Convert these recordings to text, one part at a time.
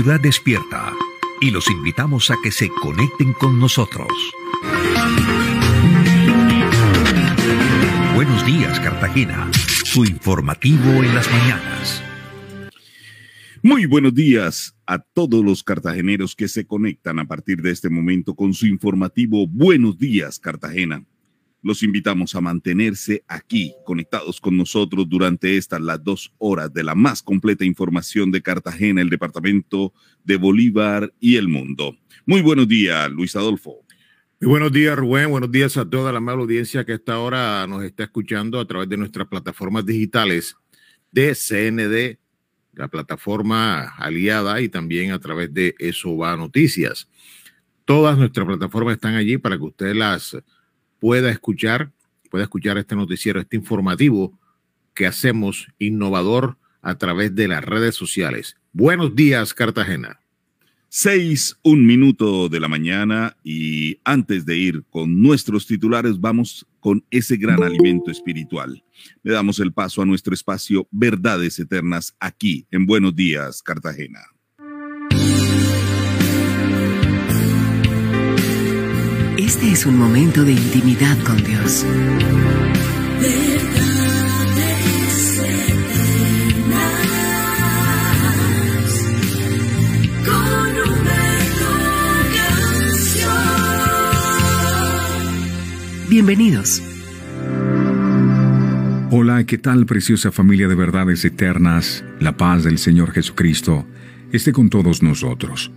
Ciudad despierta y los invitamos a que se conecten con nosotros. Buenos días, Cartagena. Su informativo en las mañanas. Muy buenos días a todos los cartageneros que se conectan a partir de este momento con su informativo Buenos días, Cartagena. Los invitamos a mantenerse aquí, conectados con nosotros durante estas las dos horas de la más completa información de Cartagena, el departamento de Bolívar y el mundo. Muy buenos días, Luis Adolfo. Muy buenos días, Rubén. Buenos días a toda la amable audiencia que a esta hora nos está escuchando a través de nuestras plataformas digitales de CND, la plataforma aliada y también a través de Eso Va Noticias. Todas nuestras plataformas están allí para que usted las pueda escuchar, pueda escuchar este noticiero, este informativo que hacemos innovador a través de las redes sociales. Buenos días, Cartagena. Seis, un minuto de la mañana y antes de ir con nuestros titulares, vamos con ese gran alimento espiritual. Le damos el paso a nuestro espacio Verdades Eternas aquí en Buenos Días, Cartagena. Este es un momento de intimidad con Dios. Bienvenidos. Hola, ¿qué tal preciosa familia de verdades eternas? La paz del Señor Jesucristo esté con todos nosotros.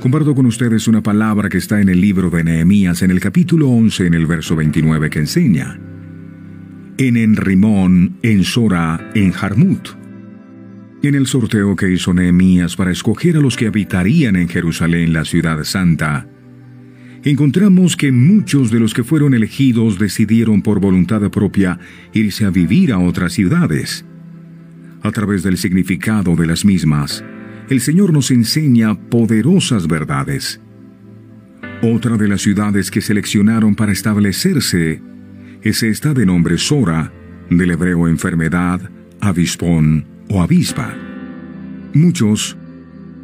Comparto con ustedes una palabra que está en el libro de Nehemías en el capítulo 11 en el verso 29 que enseña. En Enrimón, en Sora, en Jarmut. En el sorteo que hizo Nehemías para escoger a los que habitarían en Jerusalén, la ciudad santa, encontramos que muchos de los que fueron elegidos decidieron por voluntad propia irse a vivir a otras ciudades. A través del significado de las mismas, el Señor nos enseña poderosas verdades. Otra de las ciudades que seleccionaron para establecerse es esta de nombre Sora, del hebreo enfermedad, avispón o avispa. Muchos,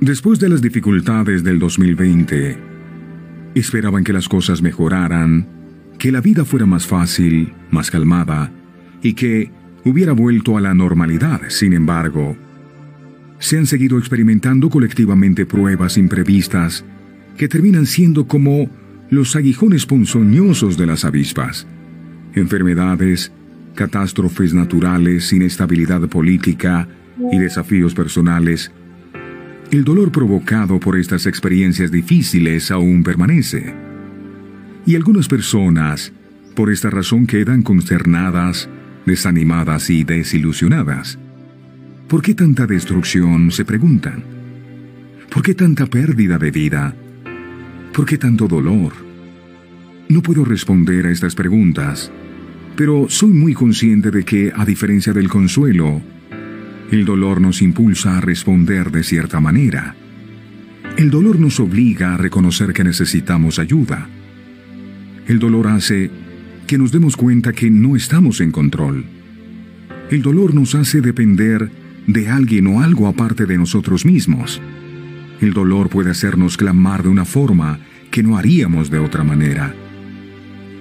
después de las dificultades del 2020, esperaban que las cosas mejoraran, que la vida fuera más fácil, más calmada y que hubiera vuelto a la normalidad. Sin embargo, se han seguido experimentando colectivamente pruebas imprevistas que terminan siendo como los aguijones ponzoñosos de las avispas. Enfermedades, catástrofes naturales, inestabilidad política y desafíos personales. El dolor provocado por estas experiencias difíciles aún permanece. Y algunas personas, por esta razón, quedan consternadas, desanimadas y desilusionadas. ¿Por qué tanta destrucción? se preguntan. ¿Por qué tanta pérdida de vida? ¿Por qué tanto dolor? No puedo responder a estas preguntas, pero soy muy consciente de que, a diferencia del consuelo, el dolor nos impulsa a responder de cierta manera. El dolor nos obliga a reconocer que necesitamos ayuda. El dolor hace que nos demos cuenta que no estamos en control. El dolor nos hace depender de alguien o algo aparte de nosotros mismos. El dolor puede hacernos clamar de una forma que no haríamos de otra manera.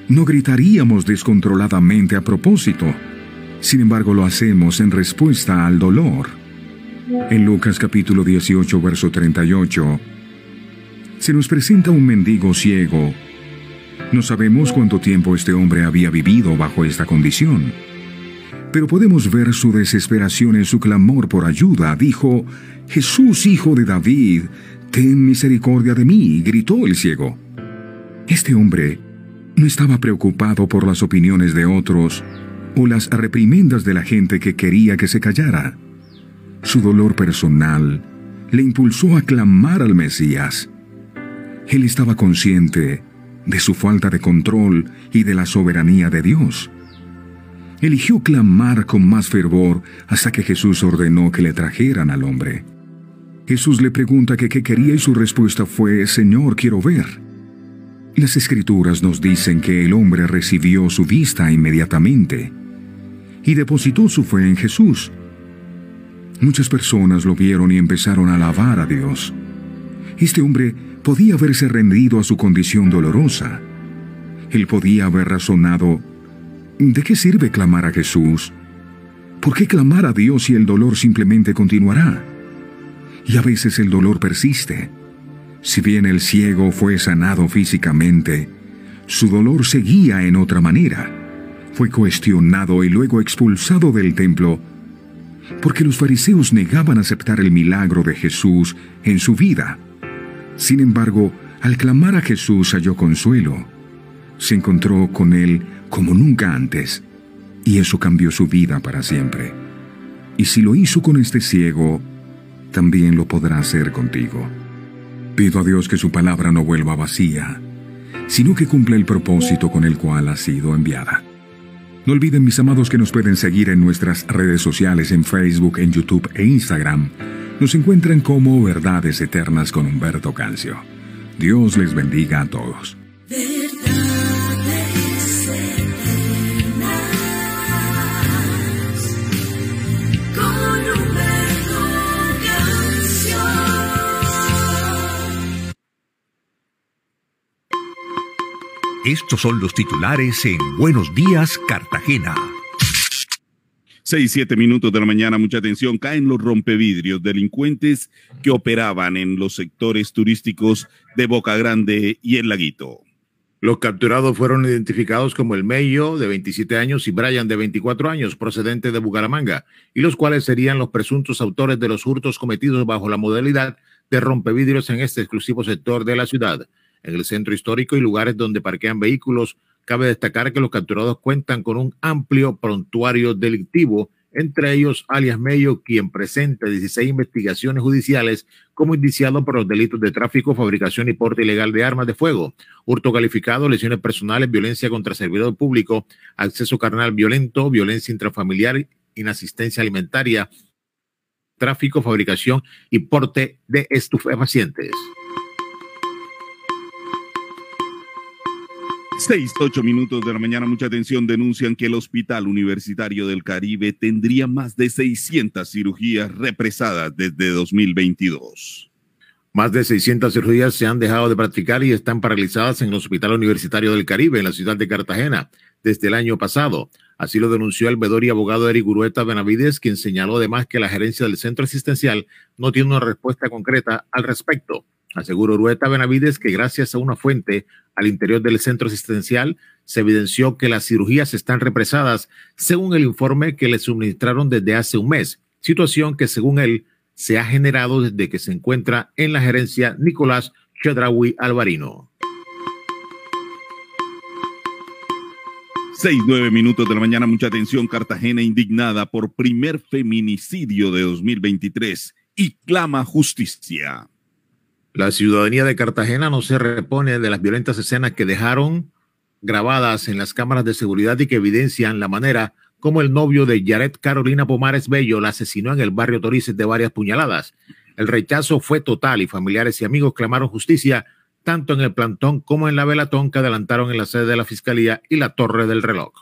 No gritaríamos descontroladamente a propósito, sin embargo lo hacemos en respuesta al dolor. En Lucas capítulo 18, verso 38, se nos presenta un mendigo ciego. No sabemos cuánto tiempo este hombre había vivido bajo esta condición pero podemos ver su desesperación en su clamor por ayuda. Dijo, Jesús, hijo de David, ten misericordia de mí, gritó el ciego. Este hombre no estaba preocupado por las opiniones de otros o las reprimendas de la gente que quería que se callara. Su dolor personal le impulsó a clamar al Mesías. Él estaba consciente de su falta de control y de la soberanía de Dios eligió clamar con más fervor hasta que Jesús ordenó que le trajeran al hombre. Jesús le pregunta que qué quería y su respuesta fue, Señor, quiero ver. Las escrituras nos dicen que el hombre recibió su vista inmediatamente y depositó su fe en Jesús. Muchas personas lo vieron y empezaron a alabar a Dios. Este hombre podía haberse rendido a su condición dolorosa. Él podía haber razonado, ¿de qué sirve clamar a Jesús? ¿Por qué clamar a Dios si el dolor simplemente continuará? Y a veces el dolor persiste. Si bien el ciego fue sanado físicamente, su dolor seguía en otra manera. Fue cuestionado y luego expulsado del templo porque los fariseos negaban aceptar el milagro de Jesús en su vida. Sin embargo, al clamar a Jesús halló consuelo. Se encontró con Él como nunca antes, y eso cambió su vida para siempre. Y si lo hizo con este ciego, también lo podrá hacer contigo. Pido a Dios que su palabra no vuelva vacía, sino que cumpla el propósito con el cual ha sido enviada. No olviden, mis amados, que nos pueden seguir en nuestras redes sociales en Facebook, en YouTube e Instagram nos encuentran como Verdades Eternas con Humberto Cancio. Dios les bendiga a todos. Estos son los titulares en Buenos Días, Cartagena. Seis, siete minutos de la mañana, mucha atención, caen los rompevidrios, delincuentes que operaban en los sectores turísticos de Boca Grande y El Laguito. Los capturados fueron identificados como el Mello, de 27 años, y Brian, de 24 años, procedente de Bucaramanga, y los cuales serían los presuntos autores de los hurtos cometidos bajo la modalidad de rompevidrios en este exclusivo sector de la ciudad. En el centro histórico y lugares donde parquean vehículos, Cabe destacar que los capturados cuentan con un amplio prontuario delictivo, entre ellos alias Mello, quien presenta 16 investigaciones judiciales como indiciado por los delitos de tráfico, fabricación y porte ilegal de armas de fuego, hurto calificado, lesiones personales, violencia contra servidor público, acceso carnal violento, violencia intrafamiliar, inasistencia alimentaria, tráfico, fabricación y porte de estupefacientes. Seis, ocho minutos de la mañana, mucha atención, denuncian que el Hospital Universitario del Caribe tendría más de 600 cirugías represadas desde 2022. Más de 600 cirugías se han dejado de practicar y están paralizadas en el Hospital Universitario del Caribe, en la ciudad de Cartagena, desde el año pasado. Así lo denunció el vedor y abogado Eric Urueta Benavides, quien señaló además que la gerencia del centro asistencial no tiene una respuesta concreta al respecto. Aseguró Urueta Benavides que gracias a una fuente al interior del centro asistencial se evidenció que las cirugías están represadas según el informe que le suministraron desde hace un mes, situación que según él se ha generado desde que se encuentra en la gerencia Nicolás Chedraui Alvarino. Seis, nueve minutos de la mañana, mucha atención. Cartagena indignada por primer feminicidio de 2023 y clama justicia. La ciudadanía de Cartagena no se repone de las violentas escenas que dejaron grabadas en las cámaras de seguridad y que evidencian la manera como el novio de Yaret Carolina Pomares Bello la asesinó en el barrio Torices de varias puñaladas. El rechazo fue total y familiares y amigos clamaron justicia tanto en el plantón como en la velatón que adelantaron en la sede de la Fiscalía y la Torre del Reloj.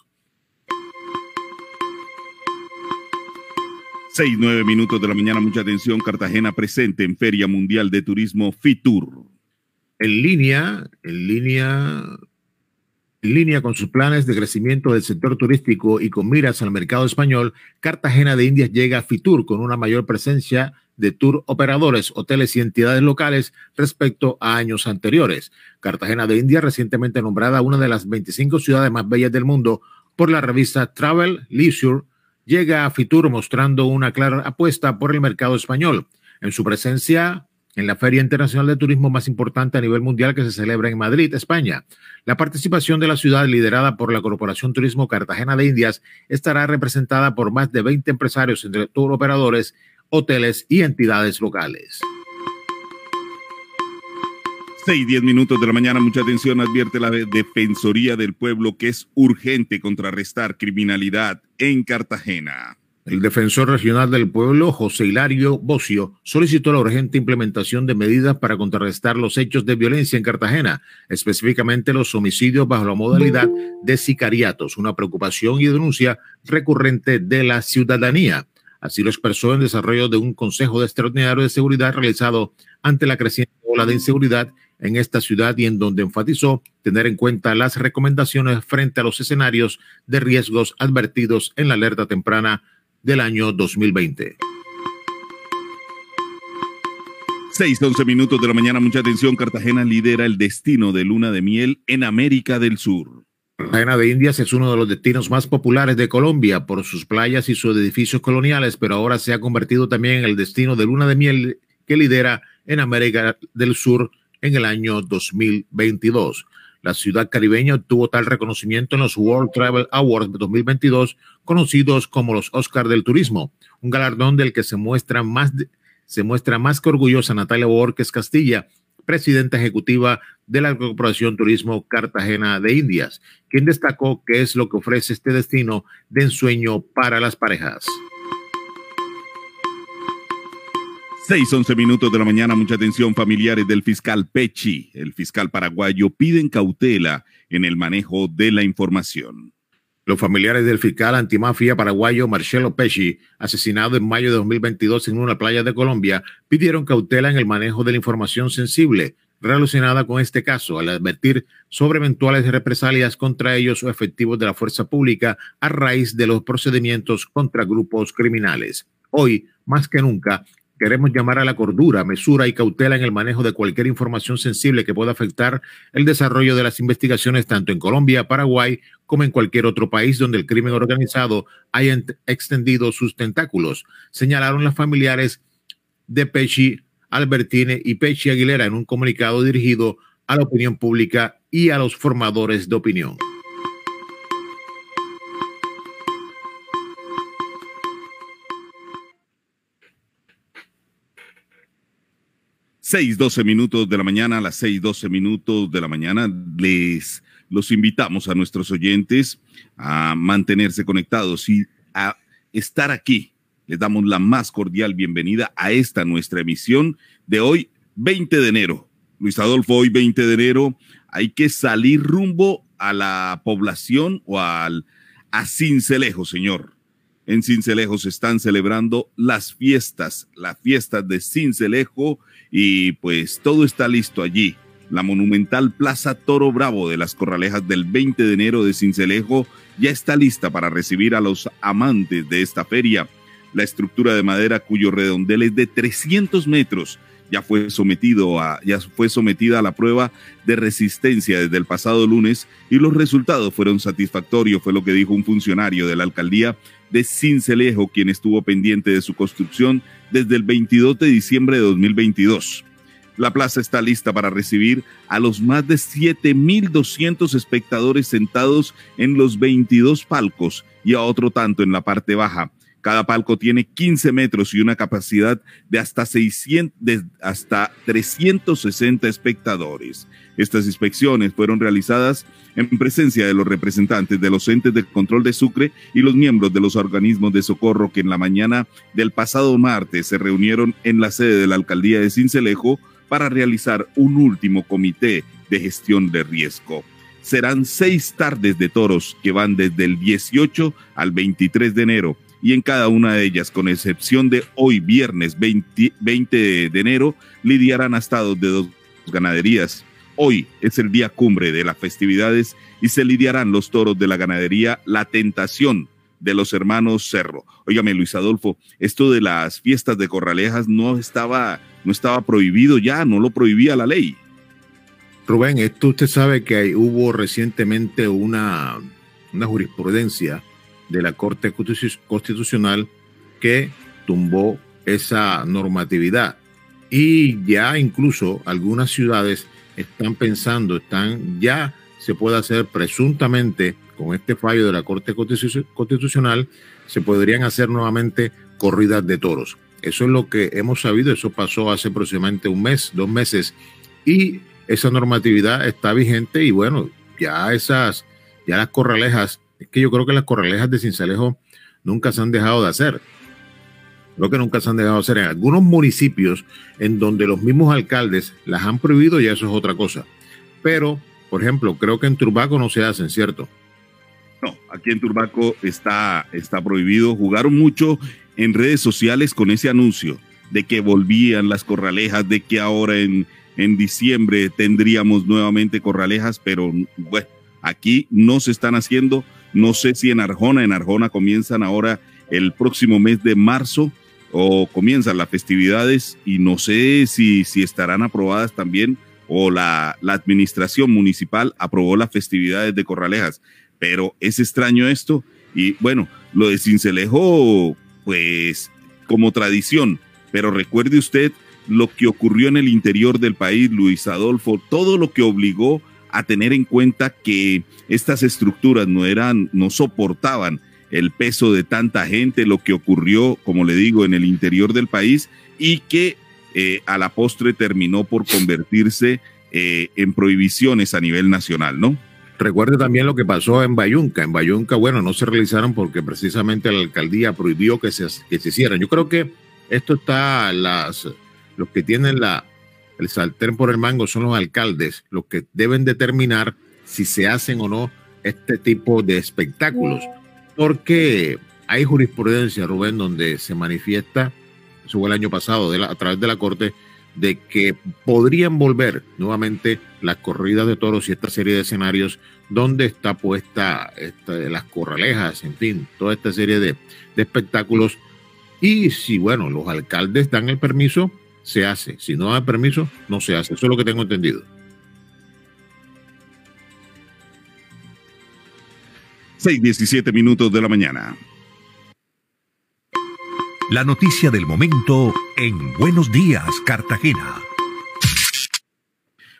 Seis, nueve minutos de la mañana, mucha atención. Cartagena presente en Feria Mundial de Turismo FITUR. En línea, en línea, en línea con sus planes de crecimiento del sector turístico y con miras al mercado español, Cartagena de Indias llega a FITUR con una mayor presencia de tour operadores, hoteles y entidades locales respecto a años anteriores. Cartagena de Indias, recientemente nombrada una de las 25 ciudades más bellas del mundo por la revista Travel Leisure llega a Fitur mostrando una clara apuesta por el mercado español. En su presencia en la Feria Internacional de Turismo más importante a nivel mundial que se celebra en Madrid, España. La participación de la ciudad, liderada por la Corporación Turismo Cartagena de Indias, estará representada por más de 20 empresarios entre tour operadores, hoteles y entidades locales. Seis, diez minutos de la mañana, mucha atención, advierte la Defensoría del Pueblo que es urgente contrarrestar criminalidad en Cartagena. El defensor regional del pueblo, José Hilario Bocio, solicitó la urgente implementación de medidas para contrarrestar los hechos de violencia en Cartagena, específicamente los homicidios bajo la modalidad de sicariatos, una preocupación y denuncia recurrente de la ciudadanía. Así lo expresó en desarrollo de un Consejo de Extraordinario de Seguridad realizado ante la creciente ola de inseguridad en esta ciudad y en donde enfatizó tener en cuenta las recomendaciones frente a los escenarios de riesgos advertidos en la alerta temprana del año 2020. 6, 11 minutos de la mañana, mucha atención. Cartagena lidera el destino de luna de miel en América del Sur. Cartagena de Indias es uno de los destinos más populares de Colombia por sus playas y sus edificios coloniales, pero ahora se ha convertido también en el destino de luna de miel que lidera en América del Sur en el año 2022. La ciudad caribeña obtuvo tal reconocimiento en los World Travel Awards de 2022, conocidos como los Oscars del Turismo, un galardón del que se muestra más, se muestra más que orgullosa Natalia Borges Castilla, presidenta ejecutiva de la Corporación Turismo Cartagena de Indias, quien destacó que es lo que ofrece este destino de ensueño para las parejas. 6, 11 minutos de la mañana, mucha atención familiares del fiscal Pechi. El fiscal paraguayo piden cautela en el manejo de la información. Los familiares del fiscal antimafia paraguayo Marcelo Pesci, asesinado en mayo de 2022 en una playa de Colombia, pidieron cautela en el manejo de la información sensible relacionada con este caso, al advertir sobre eventuales represalias contra ellos o efectivos de la fuerza pública a raíz de los procedimientos contra grupos criminales. Hoy, más que nunca, Queremos llamar a la cordura, mesura y cautela en el manejo de cualquier información sensible que pueda afectar el desarrollo de las investigaciones tanto en Colombia, Paraguay, como en cualquier otro país donde el crimen organizado haya extendido sus tentáculos, señalaron las familiares de Pechi Albertine y Pechi Aguilera en un comunicado dirigido a la opinión pública y a los formadores de opinión. 6, 12 minutos de la mañana, a las 6, 12 minutos de la mañana, les los invitamos a nuestros oyentes a mantenerse conectados y a estar aquí. Les damos la más cordial bienvenida a esta nuestra emisión de hoy, 20 de enero. Luis Adolfo, hoy 20 de enero hay que salir rumbo a la población o al a Cincelejo, señor. En Cincelejo se están celebrando las fiestas, las fiestas de Cincelejo y pues todo está listo allí. La monumental Plaza Toro Bravo de las Corralejas del 20 de enero de Cincelejo ya está lista para recibir a los amantes de esta feria. La estructura de madera cuyo redondel es de 300 metros ya fue sometido a ya fue sometida a la prueba de resistencia desde el pasado lunes y los resultados fueron satisfactorios, fue lo que dijo un funcionario de la alcaldía de Cincelejo, quien estuvo pendiente de su construcción desde el 22 de diciembre de 2022. La plaza está lista para recibir a los más de 7.200 espectadores sentados en los 22 palcos y a otro tanto en la parte baja. Cada palco tiene 15 metros y una capacidad de hasta, 600, de hasta 360 espectadores. Estas inspecciones fueron realizadas en presencia de los representantes de los entes de control de Sucre y los miembros de los organismos de socorro que en la mañana del pasado martes se reunieron en la sede de la alcaldía de Cincelejo para realizar un último comité de gestión de riesgo. Serán seis tardes de toros que van desde el 18 al 23 de enero y en cada una de ellas, con excepción de hoy viernes 20, de enero, lidiarán astados de dos ganaderías. Hoy es el día cumbre de las festividades y se lidiarán los toros de la ganadería La Tentación de los hermanos Cerro. Óigame, Luis Adolfo, esto de las fiestas de corralejas no estaba, no estaba prohibido ya, no lo prohibía la ley. Rubén, esto usted sabe que hubo recientemente una, una jurisprudencia de la Corte Constitucional que tumbó esa normatividad. Y ya incluso algunas ciudades están pensando, están ya se puede hacer presuntamente con este fallo de la Corte Constitucional, se podrían hacer nuevamente corridas de toros. Eso es lo que hemos sabido, eso pasó hace aproximadamente un mes, dos meses, y esa normatividad está vigente y bueno, ya esas, ya las corralejas es que yo creo que las corralejas de Cincelejo nunca se han dejado de hacer. Creo que nunca se han dejado de hacer. En algunos municipios en donde los mismos alcaldes las han prohibido, ya eso es otra cosa. Pero, por ejemplo, creo que en Turbaco no se hacen, ¿cierto? No, aquí en Turbaco está, está prohibido. Jugaron mucho en redes sociales con ese anuncio de que volvían las corralejas, de que ahora en, en diciembre tendríamos nuevamente corralejas, pero bueno, aquí no se están haciendo. No sé si en Arjona, en Arjona comienzan ahora el próximo mes de marzo o comienzan las festividades y no sé si, si estarán aprobadas también o la, la administración municipal aprobó las festividades de Corralejas. Pero es extraño esto y bueno, lo de Cincelejo, pues como tradición, pero recuerde usted lo que ocurrió en el interior del país, Luis Adolfo, todo lo que obligó a tener en cuenta que estas estructuras no eran, no soportaban el peso de tanta gente, lo que ocurrió, como le digo, en el interior del país y que eh, a la postre terminó por convertirse eh, en prohibiciones a nivel nacional, ¿no? Recuerde también lo que pasó en Bayunca. En Bayunca, bueno, no se realizaron porque precisamente la alcaldía prohibió que se, que se hicieran. Yo creo que esto está, las, los que tienen la, el sartén por el mango son los alcaldes, los que deben determinar si se hacen o no este tipo de espectáculos. Porque hay jurisprudencia, Rubén, donde se manifiesta, eso el año pasado, a través de la Corte, de que podrían volver nuevamente las corridas de toros y esta serie de escenarios donde está puesta las corralejas, en fin, toda esta serie de, de espectáculos. Y si, bueno, los alcaldes dan el permiso, se hace. Si no dan permiso, no se hace. Eso es lo que tengo entendido. 6:17 minutos de la mañana. La noticia del momento en Buenos Días, Cartagena.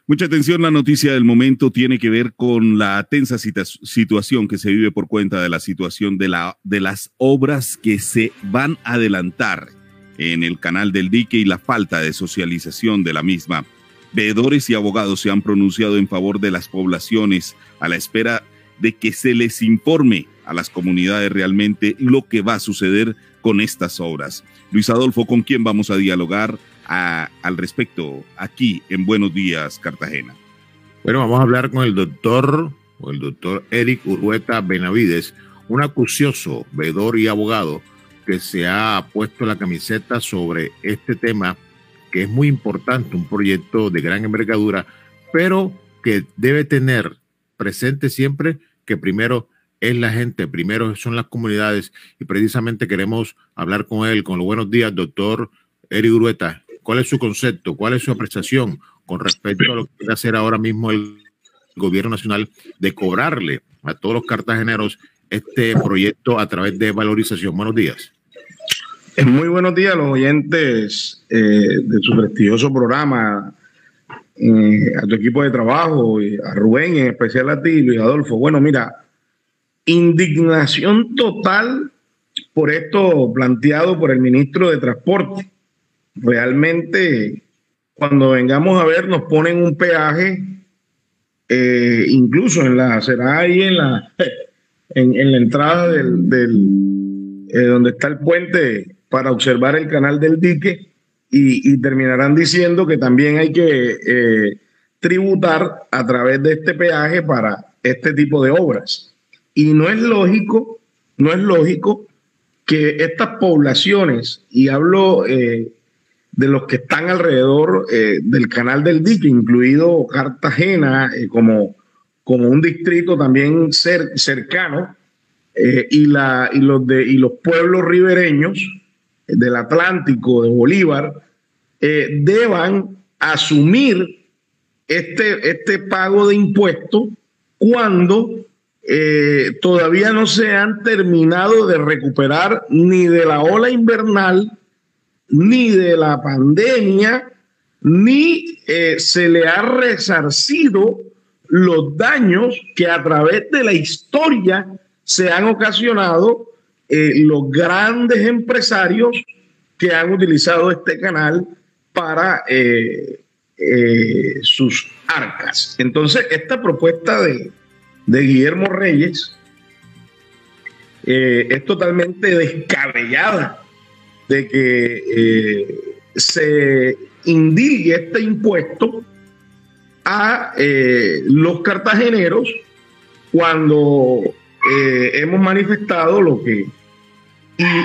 Mucha atención, la noticia del momento tiene que ver con la tensa situación que se vive por cuenta de la situación de, la, de las obras que se van a adelantar en el canal del dique y la falta de socialización de la misma. Veedores y abogados se han pronunciado en favor de las poblaciones a la espera de que se les informe a las comunidades realmente lo que va a suceder con estas obras. Luis Adolfo, ¿con quién vamos a dialogar al respecto aquí en Buenos Días, Cartagena? Bueno, vamos a hablar con el doctor, o el doctor Eric Urrueta Benavides, un acucioso veedor y abogado que se ha puesto la camiseta sobre este tema que es muy importante, un proyecto de gran envergadura, pero que debe tener presente siempre que primero es la gente, primero son las comunidades y precisamente queremos hablar con él, con los buenos días, doctor Eric Urueta. ¿Cuál es su concepto? ¿Cuál es su apreciación con respecto a lo que quiere hacer ahora mismo el gobierno nacional de cobrarle a todos los cartageneros este proyecto a través de valorización? Buenos días. Eh, muy buenos días a los oyentes eh, de su prestigioso programa, eh, a tu equipo de trabajo, a Rubén, en especial a ti, Luis Adolfo. Bueno, mira, indignación total por esto planteado por el ministro de Transporte. Realmente, cuando vengamos a ver, nos ponen un peaje, incluso en la, será ahí en la, en, la entrada del, del donde está el puente para observar el canal del dique y, terminarán diciendo que también hay que eh, tributar a través de este peaje para este tipo de obras. Y no es lógico, no es lógico que estas poblaciones, y hablo eh, de los que están alrededor eh, del canal del dique, incluido Cartagena como, como un distrito también cercano, y, la, y, los de, y los pueblos ribereños del Atlántico, de Bolívar, deban asumir este, este pago de impuestos cuando eh, todavía no se han terminado de recuperar ni de la ola invernal, ni de la pandemia, ni eh, se le ha resarcido los daños que a través de la historia se han ocasionado eh, los grandes empresarios que han utilizado este canal para sus arcas. Entonces, esta propuesta de, Guillermo Reyes eh, es totalmente descabellada de que eh, se indique este impuesto a eh, los cartageneros cuando hemos manifestado lo que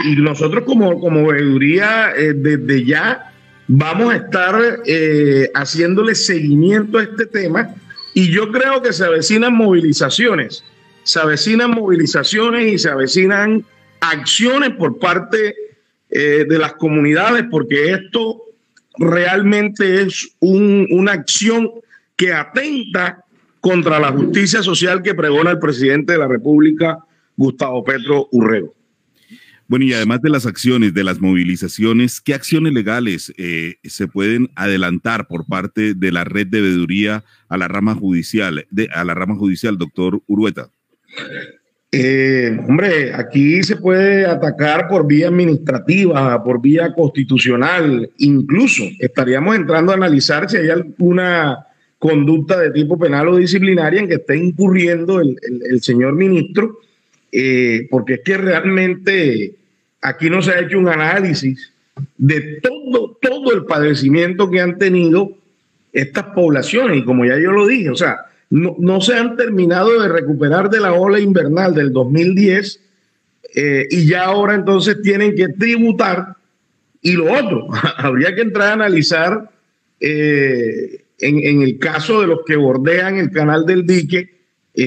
y, nosotros como, como veeduría eh, desde ya vamos a estar eh, haciéndole seguimiento a este tema y yo creo que se avecinan movilizaciones, se avecinan movilizaciones y se avecinan acciones por parte eh, de las comunidades porque esto realmente es una acción que atenta contra la justicia social que pregona el presidente de la República, Gustavo Petro Urrego. Bueno, y además de las acciones, de las movilizaciones, ¿qué acciones legales eh, se pueden adelantar por parte de la red de veeduría a la rama judicial, de, a la rama judicial, doctor Urueta? Eh, hombre, aquí se puede atacar por vía administrativa, por vía constitucional, incluso estaríamos entrando a analizar si hay alguna conducta de tipo penal o disciplinaria en que esté incurriendo el, el señor ministro eh, porque es que realmente aquí no se ha hecho un análisis de todo, todo el padecimiento que han tenido estas poblaciones. Y como ya yo lo dije, o sea, no, se han terminado de recuperar de la ola invernal del 2010 eh, y ya ahora entonces tienen que tributar. Y lo otro, habría que entrar a analizar eh, en, el caso de los que bordean el canal del dique,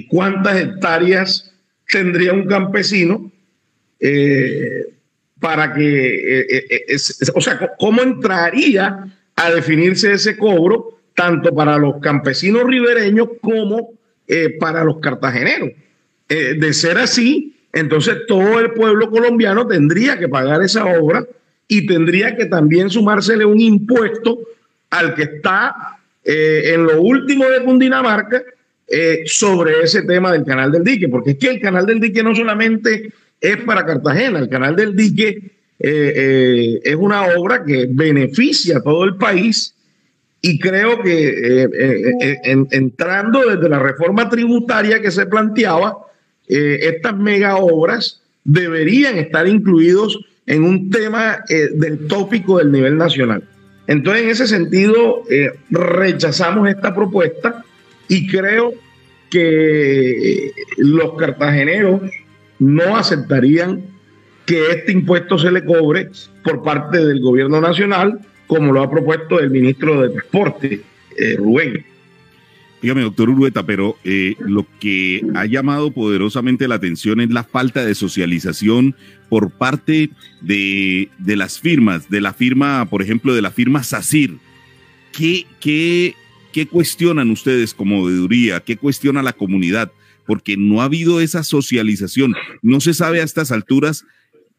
cuántas hectáreas tendría un campesino eh, para que, eh, eh, o sea, ¿cómo entraría a definirse ese cobro tanto para los campesinos ribereños como para los cartageneros? de ser así, entonces todo el pueblo colombiano tendría que pagar esa obra y tendría que también sumársele un impuesto al que está en lo último de Cundinamarca, eh, sobre ese tema del canal del dique, porque es que el canal del dique no solamente es para Cartagena, el canal del dique eh, eh, es una obra que beneficia a todo el país y creo que entrando desde la reforma tributaria que se planteaba, estas mega obras deberían estar incluidos en un tema del tópico del nivel nacional. Entonces, en ese sentido, rechazamos esta propuesta y creo que los cartageneros no aceptarían que este impuesto se le cobre por parte del gobierno nacional, como lo ha propuesto el ministro de Transporte, eh, Rubén. Dígame, doctor Urueta, pero eh, lo que ha llamado poderosamente la atención es la falta de socialización por parte de, de las firmas, de la firma, por ejemplo, de la firma SACIR. ¿Qué, qué ¿Qué cuestionan ustedes como veeduría? ¿Qué cuestiona la comunidad? Porque no ha habido esa socialización. No se sabe a estas alturas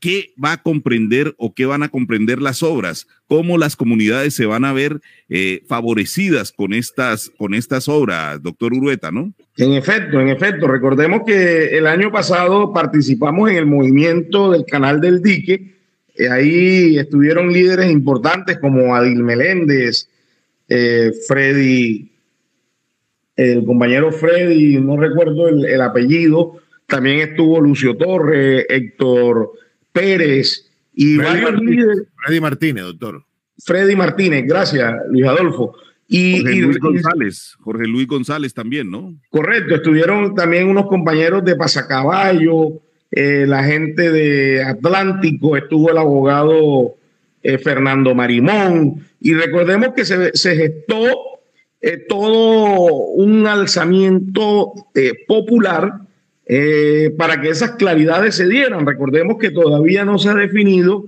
qué va a comprender o qué van a comprender las obras, cómo las comunidades se van a ver eh, favorecidas con estas, con estas obras, doctor Urueta, ¿no? En efecto, en efecto. Recordemos que el año pasado participamos en el movimiento del Canal del Dique. Eh, ahí estuvieron líderes importantes como Adil Meléndez, eh, Freddy, el compañero Freddy, no recuerdo el, apellido, también estuvo Lucio Torres, Héctor Pérez y varios líderes. Freddy Martínez, doctor. Freddy Martínez, gracias, Luis Adolfo. Y, Jorge Luis González, Jorge Luis González también, ¿no? Correcto, estuvieron también unos compañeros de Pasacaballo, eh, la gente de Atlántico, estuvo el abogado eh, Fernando Marimón, y recordemos que se, gestó eh, todo un alzamiento eh, popular para que esas claridades se dieran. Recordemos que todavía no se ha definido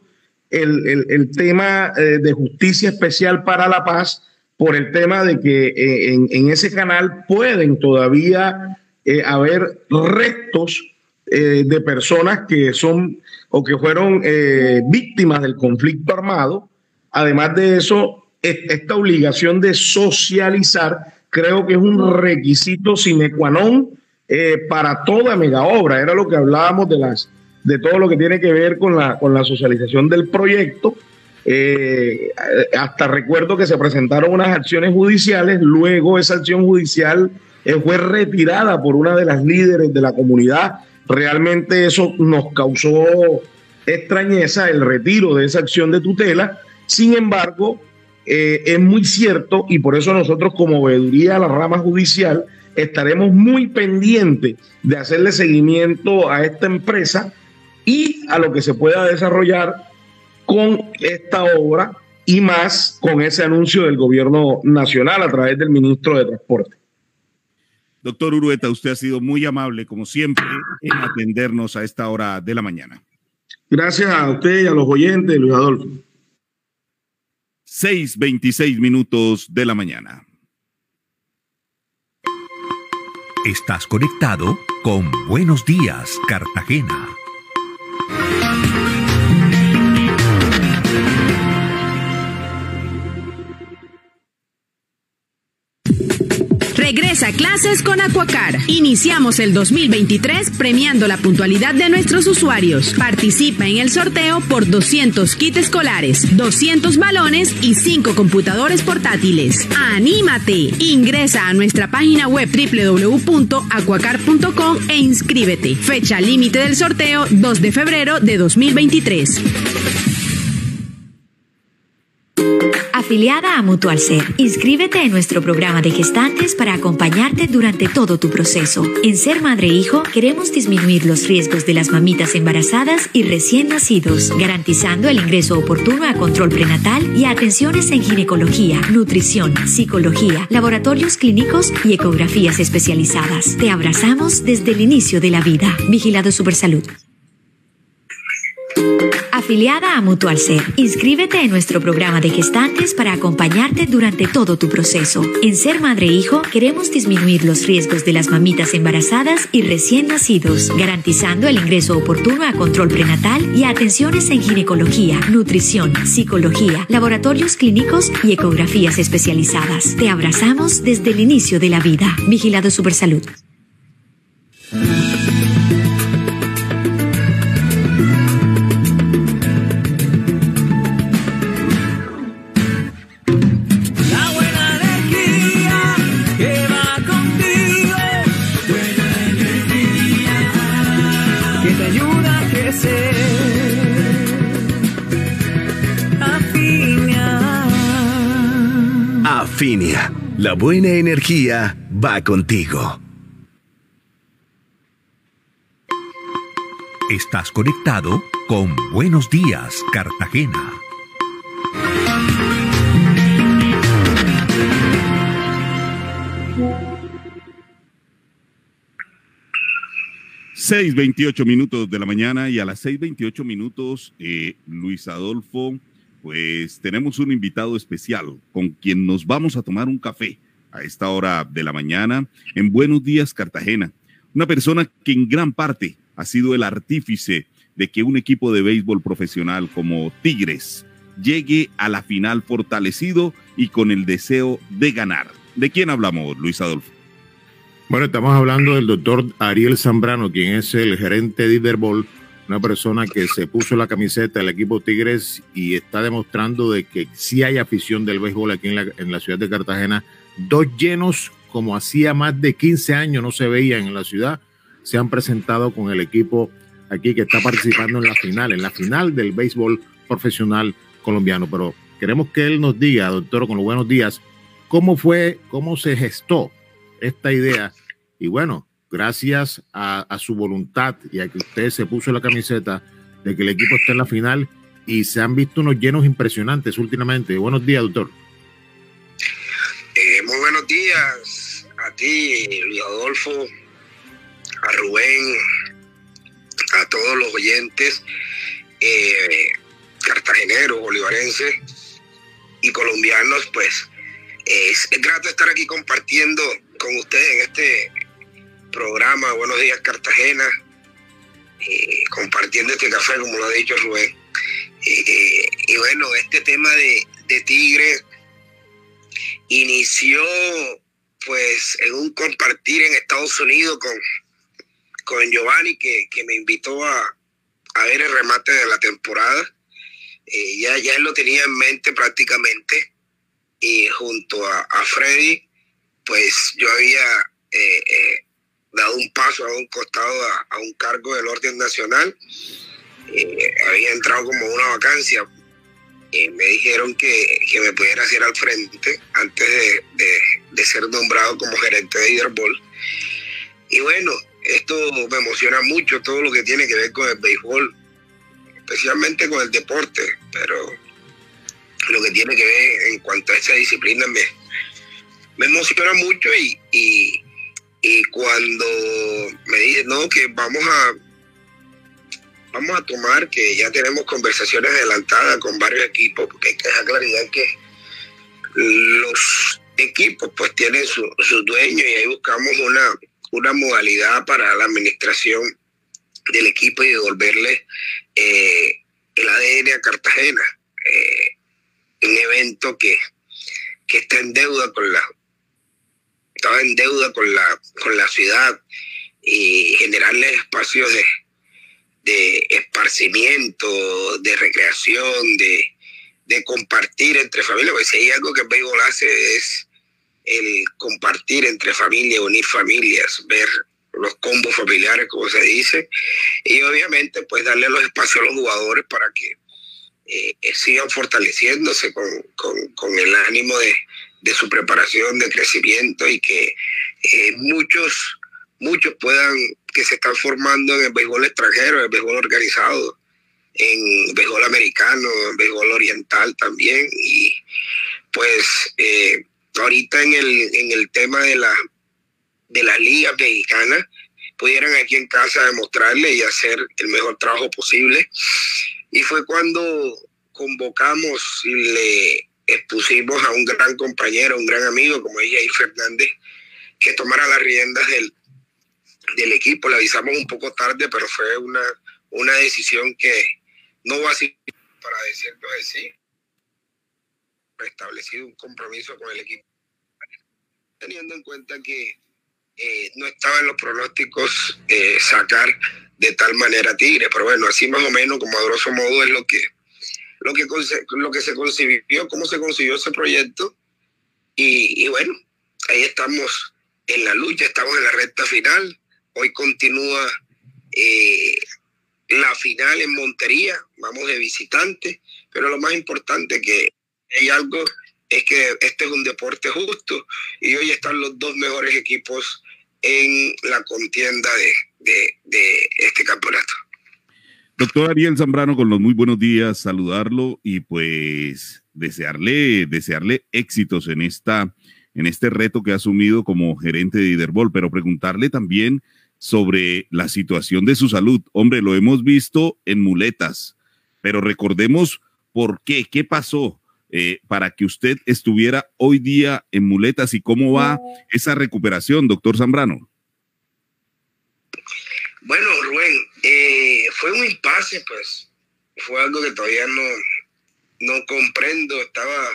el, tema de justicia especial para la paz por el tema de que en, en, ese canal pueden todavía haber restos de personas que son o que fueron eh, víctimas del conflicto armado. Además de eso, esta obligación de socializar creo que es un requisito sine qua non eh, para toda mega obra. Era lo que hablábamos de, las, de todo lo que tiene que ver con la, con la socialización del proyecto. Eh, hasta recuerdo que se presentaron unas acciones judiciales, luego esa acción judicial fue retirada por una de las líderes de la comunidad Realmente eso nos causó extrañeza el retiro de esa acción de tutela. Sin embargo, eh, es muy cierto y por eso nosotros como veeduría a la rama judicial estaremos muy pendientes de hacerle seguimiento a esta empresa y a lo que se pueda desarrollar con esta obra y más con ese anuncio del gobierno nacional a través del ministro de Transporte. Doctor Urueta, usted ha sido muy amable, como siempre, en atendernos a esta hora de la mañana. Gracias a usted y a los oyentes, Luis Adolfo. 6:26 minutos de la mañana. Estás conectado con Buenos Días, Cartagena. Regresa a clases con Aquacar. Iniciamos el 2023 premiando la puntualidad de nuestros usuarios. Participa en el sorteo por 200 kits escolares, 200 balones y 5 computadores portátiles. ¡Anímate! Ingresa a nuestra página web www.aquacar.com e inscríbete. Fecha límite del sorteo 2 de febrero de 2023. Afiliada a Mutual Ser, inscríbete en nuestro programa de gestantes para acompañarte durante todo tu proceso. En Ser Madre e Hijo queremos disminuir los riesgos de las mamitas embarazadas y recién nacidos, garantizando el ingreso oportuno a control prenatal y a atenciones en ginecología, nutrición, psicología, laboratorios clínicos y ecografías especializadas. Te abrazamos desde el inicio de la vida. Vigilado Supersalud. Afiliada a Mutual Ser, inscríbete en nuestro programa de gestantes para acompañarte durante todo tu proceso. En Ser Madre e Hijo queremos disminuir los riesgos de las mamitas embarazadas y recién nacidos, garantizando el ingreso oportuno a control prenatal y a atenciones en ginecología, nutrición, psicología, laboratorios clínicos y ecografías especializadas. Te abrazamos desde el inicio de la vida. Vigilado Supersalud. La buena energía va contigo. Estás conectado con Buenos Días, Cartagena. Seis veintiocho minutos de la mañana y a las seis veintiocho minutos, eh, Luis Adolfo, pues tenemos un invitado especial con quien nos vamos a tomar un café a esta hora de la mañana en Buenos Días Cartagena. Una persona que en gran parte ha sido el artífice de que un equipo de béisbol profesional como Tigres llegue a la final fortalecido y con el deseo de ganar. ¿De quién hablamos, Luis Adolfo? Bueno, estamos hablando del doctor Ariel Zambrano, quien es el gerente de Iberbol, una persona que se puso la camiseta del equipo Tigres y está demostrando de que sí hay afición del béisbol aquí en la, en la ciudad de Cartagena. Dos llenos, como hacía más de 15 años no se veían en la ciudad, se han presentado con el equipo aquí que está participando en la final, en la final del béisbol profesional colombiano. Pero queremos que él nos diga, doctor, con los buenos días, cómo fue, cómo se gestó esta idea. Y bueno, gracias a, su voluntad y a que usted se puso la camiseta de que el equipo está en la final y se han visto unos llenos impresionantes últimamente. Buenos días, doctor. Eh, muy buenos días a ti, Luis Adolfo, a Rubén, a todos los oyentes eh, cartageneros, bolivarenses y colombianos, pues es, es, grato estar aquí compartiendo con ustedes en este programa Buenos Días Cartagena, eh, compartiendo este café, como lo ha dicho Rubén. Eh, y bueno, este tema de, de Tigre inició pues en un compartir en Estados Unidos con, con Giovanni, que, que me invitó a, a, ver el remate de la temporada. Eh, ya, ya él lo tenía en mente prácticamente. Y junto a, a Freddy, pues yo había dado un paso a un costado a, a un cargo del orden nacional. Eh, había entrado como una vacancia. me dijeron que, que, me pudiera hacer al frente antes de, de, ser nombrado como gerente de Hiderball. Y bueno, esto me emociona mucho, todo lo que tiene que ver con el béisbol. especialmente con el deporte, pero lo que tiene que ver en cuanto a esa disciplina me, me emociona mucho y, y cuando me dicen, no, que vamos a vamos a tomar que ya tenemos conversaciones adelantadas con varios equipos, porque hay que dejar claridad que los equipos pues tienen su, su dueño y ahí buscamos una, una modalidad para la administración del equipo y devolverle eh, el ADN a Cartagena. Eh, un evento que, que está en deuda con la estaba en deuda con la con la ciudad y generarle espacios de, de esparcimiento, de recreación, de, de compartir entre familias, porque si hay algo que el béisbol hace es el compartir entre familias, unir familias, ver los combos familiares, como se dice, y obviamente pues darle los espacios a los jugadores para que eh, sigan fortaleciéndose con, con, con el ánimo de, de, su preparación, de crecimiento y que eh, muchos, muchos puedan, que se están formando en el béisbol extranjero, en el béisbol organizado, en béisbol americano, en béisbol oriental también, y pues eh, ahorita en el, en el tema de la de la liga mexicana pudieran aquí en casa demostrarle y hacer el mejor trabajo posible. Y fue cuando convocamos y le expusimos a un gran compañero, un gran amigo como es Jair Fernández, que tomara las riendas del, del equipo. Le avisamos un poco tarde, pero fue una, una decisión que no va a ser para decirlo así. Establecido un compromiso con el equipo, teniendo en cuenta que eh, no estaba en los pronósticos eh, sacar de tal manera Tigre, pero bueno, así más o menos, como a grosso modo, es lo que, lo que, lo que se concibió, cómo se consiguió ese proyecto. Y, y bueno, ahí estamos en la lucha, estamos en la recta final. Hoy continúa eh, la final en Montería, vamos de visitante, pero lo más importante que hay algo es que este es un deporte justo y hoy están los dos mejores equipos en la contienda de, de este campeonato. Doctor Ariel Zambrano, con los muy buenos días, saludarlo y pues desearle, desearle éxitos en esta, en este reto que ha asumido como gerente de Iderbol, pero preguntarle también sobre la situación de su salud. Hombre, lo hemos visto en muletas, pero recordemos por qué, qué pasó eh, para que usted estuviera hoy día en muletas y cómo va esa recuperación, doctor Zambrano. Bueno, Rubén, eh, fue un impasse, pues. Fue algo que todavía no, no comprendo. Estaba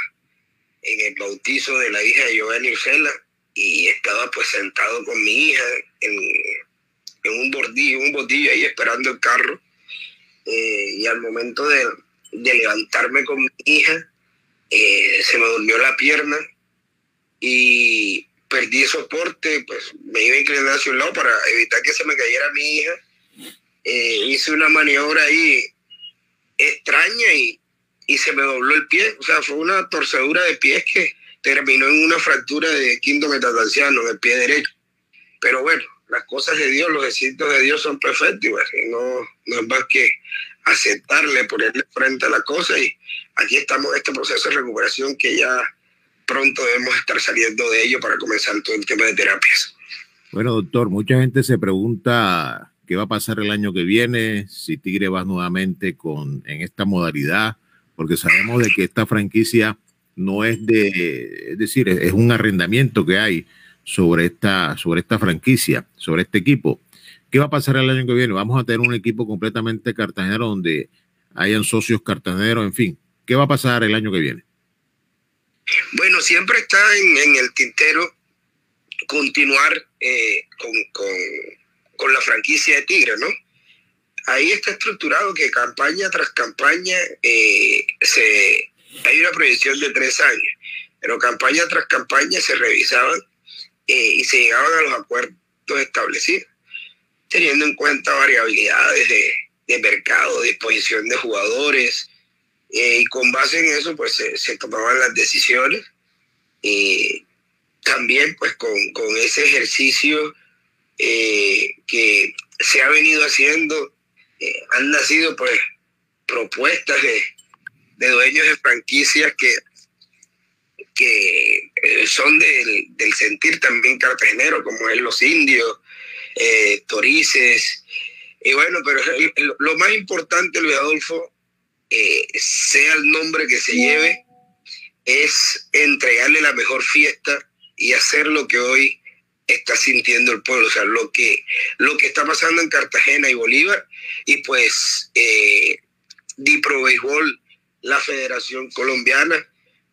en el bautizo de la hija de Giovanni Ursela y estaba pues sentado con mi hija en, en un bordillo, un bordillo ahí esperando el carro. Eh, y al momento de, de, levantarme con mi hija, eh, se me durmió la pierna y perdí soporte, pues me iba a inclinar hacia un lado para evitar que se me cayera mi hija. Eh, hice una maniobra ahí extraña y, y se me dobló el pie. O sea, fue una torcedura de pies que terminó en una fractura de quinto metatarsiano en el pie derecho. Pero bueno, las cosas de Dios, los designios de Dios son perfectos y no, no es más que aceptarle, ponerle frente a la cosa y aquí estamos en este proceso de recuperación que ya pronto debemos estar saliendo de ello para comenzar todo el tema de terapias. Bueno, doctor, mucha gente se pregunta qué va a pasar el año que viene, si Tigre va nuevamente con, en esta modalidad, porque sabemos de que esta franquicia no es de, es decir, es un arrendamiento que hay sobre esta, sobre esta franquicia, sobre este equipo. ¿Qué va a pasar el año que viene? Vamos a tener un equipo completamente cartagenero donde hayan socios cartageneros, en fin. ¿Qué va a pasar el año que viene? Bueno, siempre está en, el tintero continuar eh, con, con, con, la franquicia de Tigre, ¿no? Ahí está estructurado que campaña tras campaña eh, se, hay una proyección de tres años, pero campaña tras campaña se revisaban eh, y se llegaban a los acuerdos establecidos, teniendo en cuenta variabilidades de, de mercado, disposición de jugadores, eh, y con base en eso pues se, se tomaban las decisiones y también pues con, con ese ejercicio eh, que se ha venido haciendo, eh, han nacido pues propuestas de, de dueños de franquicias que, que eh, son del, del sentir también cartagenero, como es Los Indios, eh, Torices. Y bueno, pero el- el- lo más importante, Luis Adolfo, eh, sea el nombre que se lleve, es entregarle la mejor fiesta y hacer lo que hoy está sintiendo el pueblo, o sea, lo que, lo que está pasando en Cartagena y Bolívar, y pues eh, Dipro Béisbol, la Federación Colombiana,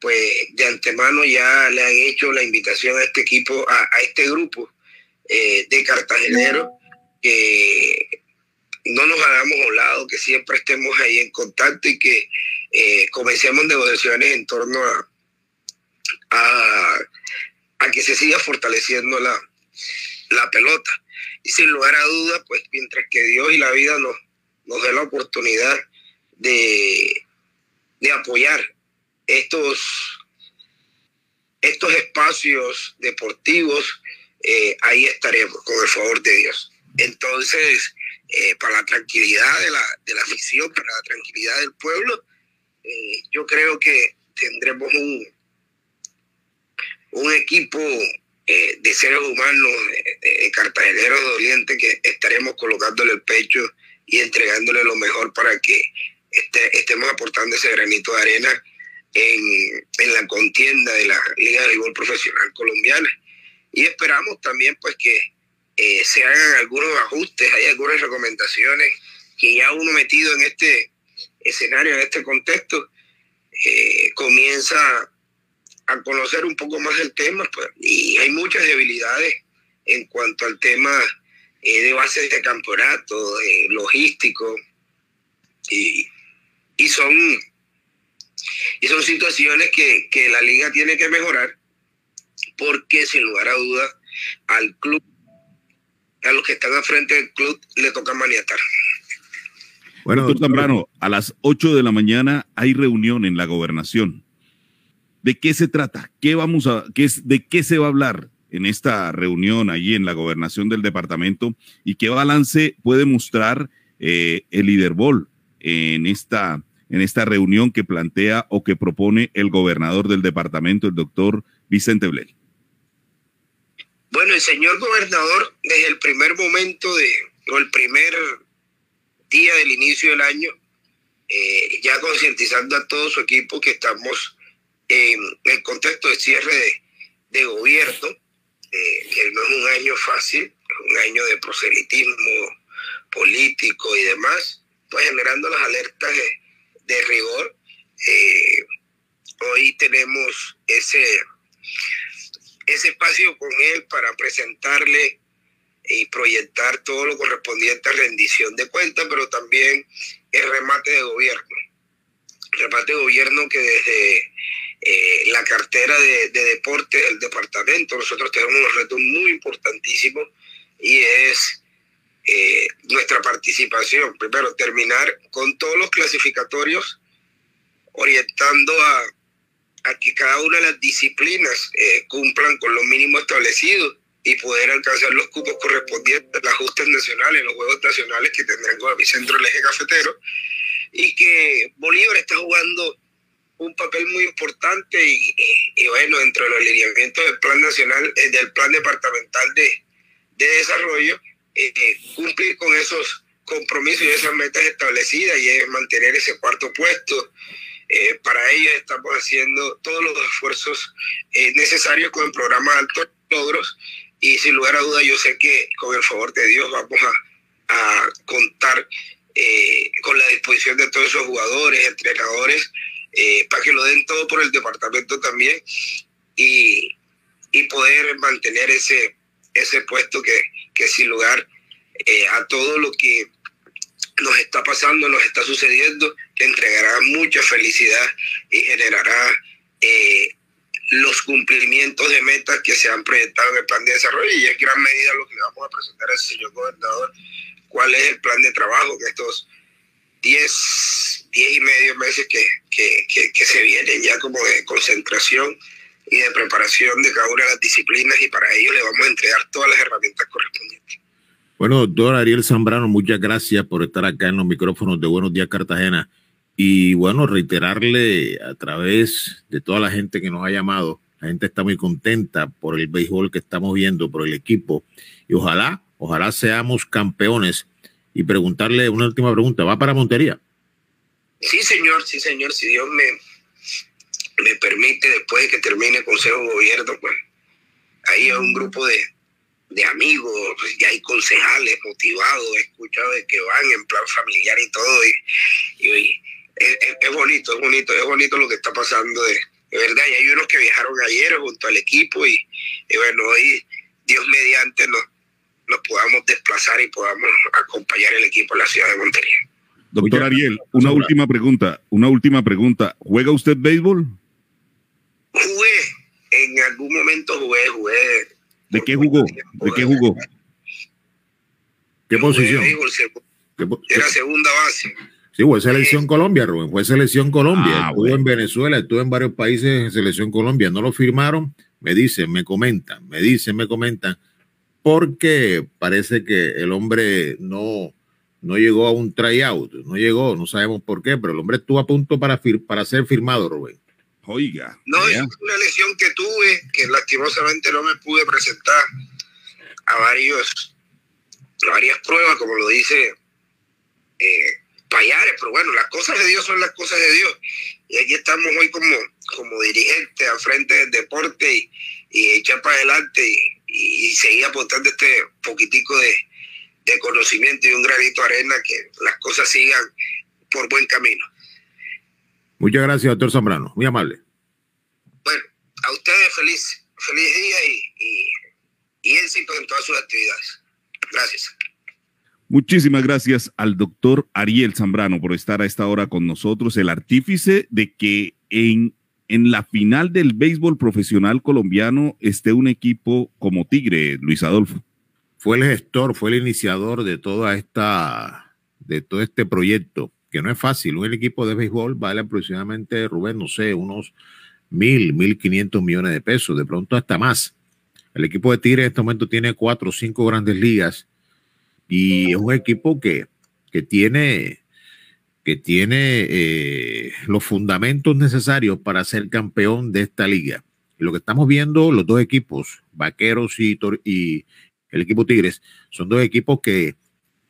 pues de antemano ya le han hecho la invitación a este equipo, a, a este grupo eh, de cartageneros, que no nos hagamos a un lado, que siempre estemos ahí en contacto y que eh, comencemos negociaciones en torno a, a, a que se siga fortaleciendo la, la pelota. Y sin lugar a dudas, pues mientras que Dios y la vida nos, nos dé la oportunidad de, de apoyar estos, estos espacios deportivos, eh, ahí estaremos, con el favor de Dios. Entonces, eh, para la tranquilidad de la, de la afición, para la tranquilidad del pueblo, eh, yo creo que tendremos un, un equipo eh, de seres humanos, eh, eh, cartageneros de Oriente, que estaremos colocándole el pecho y entregándole lo mejor para que este- estemos aportando ese granito de arena en, en la contienda de la Liga de Béisbol Profesional Colombiana. Y esperamos también pues que eh, se hagan algunos ajustes, hay algunas recomendaciones que ya uno metido en este escenario, en este contexto, eh, comienza a conocer un poco más el tema pues, y hay muchas debilidades en cuanto al tema eh, de bases de campeonato, de logístico y, y son y son situaciones que, que la liga tiene que mejorar porque sin lugar a dudas al club a los que están al frente del club le toca maniatar. Bueno, doctor Zambrano, a las 8 de la mañana hay reunión en la gobernación. ¿De qué se trata? ¿Qué vamos a, qué es, ¿De qué se va a hablar en esta reunión allí en la gobernación del departamento? ¿Y qué balance puede mostrar eh, el Liderbol en esta, en esta reunión que plantea o que propone el gobernador del departamento, el doctor Vicente Blel? Bueno, el señor gobernador, desde el primer momento de, o el primer día del inicio del año, eh, ya concientizando a todo su equipo que estamos en el contexto de cierre de, gobierno, eh, que no es un año fácil, un año de proselitismo político y demás, pues generando las alertas de, de rigor. Eh, hoy tenemos ese ese espacio con él para presentarle y proyectar todo lo correspondiente a rendición de cuentas, pero también el remate de gobierno. El remate de gobierno que desde eh, la cartera de, de deporte del departamento nosotros tenemos unos retos muy importantísimos y es eh, nuestra participación. Primero, terminar con todos los clasificatorios orientando a, a que cada una de las disciplinas eh, cumplan con lo mínimo establecido y poder alcanzar los cupos correspondientes a los ajustes nacionales, los juegos nacionales que tendrán epicentro el eje cafetero, y que Bolívar está jugando un papel muy importante y, y, bueno, dentro de los lineamientos del plan nacional, eh, del plan departamental de, de desarrollo, eh, eh, cumplir con esos compromisos y esas metas establecidas y es mantener ese cuarto puesto, eh, para ello estamos haciendo todos los esfuerzos eh, necesarios con el programa de altos logros y sin lugar a duda yo sé que con el favor de Dios vamos a, a contar eh, con la disposición de todos esos jugadores, entrenadores, eh, para que lo den todo por el departamento también y, y poder mantener ese, ese puesto que, que sin lugar eh, a todo lo que nos está pasando, nos está sucediendo, que entregará mucha felicidad y generará eh, los cumplimientos de metas que se han proyectado en el plan de desarrollo y en gran medida lo que le vamos a presentar al señor gobernador, cuál es el plan de trabajo en estos 10, 10 y medio meses que, que, que, que se vienen ya como de concentración y de preparación de cada una de las disciplinas y para ello le vamos a entregar todas las herramientas correspondientes. Bueno, doctor Ariel Zambrano, muchas gracias por estar acá en los micrófonos de Buenos Días Cartagena Y bueno, reiterarle a través de toda la gente que nos ha llamado, la gente está muy contenta por el béisbol que estamos viendo, por el equipo. Y ojalá, ojalá seamos campeones. Y preguntarle una última pregunta, ¿va para Montería? Sí, señor, sí, señor, si Dios me, me permite, después de que termine el Consejo de Gobierno, pues ahí hay un grupo de, de amigos, ya hay concejales motivados, he escuchado de que van en plan familiar y todo, y, y- es, bonito, es bonito, es bonito lo que está pasando de, de verdad, y hay unos que viajaron ayer junto al equipo y, y bueno, hoy Dios mediante nos, nos podamos desplazar y podamos acompañar el equipo en la ciudad de Montería. Doctor Ariel, una última pregunta, una última pregunta. ¿Juega usted béisbol? Jugué, en algún momento jugué, jugué. ¿De qué jugó? ¿De qué jugó? ¿Qué posición? béisbol, ¿Qué po- Era segunda base. Sí, fue selección Colombia, Rubén, fue selección Colombia. Ah, estuvo bueno. en Venezuela, estuvo en varios países en selección Colombia. No lo firmaron, me dicen, me comentan, me dicen, me comentan, porque parece que el hombre no, no llegó a un tryout, no llegó, no sabemos por qué, pero el hombre estuvo a punto para, fir- para ser firmado, Rubén. Oiga. No, es una lesión que tuve, que lastimosamente no me pude presentar a varios, a varias pruebas, como lo dice eh, Payares, pero bueno, las cosas de Dios son las cosas de Dios. Y aquí estamos hoy como, como dirigentes al frente del deporte y, y echar para adelante y, y seguir aportando este poquitico de, de conocimiento y un granito de arena que las cosas sigan por buen camino. Muchas gracias, doctor Zambrano, muy amable. Bueno, a ustedes feliz, feliz día y, y, y éxito en todas sus actividades. Gracias. Muchísimas gracias al doctor Ariel Zambrano por estar a esta hora con nosotros, el artífice de que en, en la final del béisbol profesional colombiano esté un equipo como Tigre, Luis Adolfo. Fue el gestor, fue el iniciador de toda esta, de todo este proyecto, que no es fácil. Un equipo de béisbol vale aproximadamente, Rubén, no sé, unos mil, mil quinientos millones de pesos, de pronto hasta más. El equipo de Tigre en este momento tiene cuatro o cinco grandes ligas y es un equipo que, que tiene, que tiene eh, los fundamentos necesarios para ser campeón de esta liga. Y lo que estamos viendo, los dos equipos, Vaqueros y, y el equipo Tigres, son dos equipos que,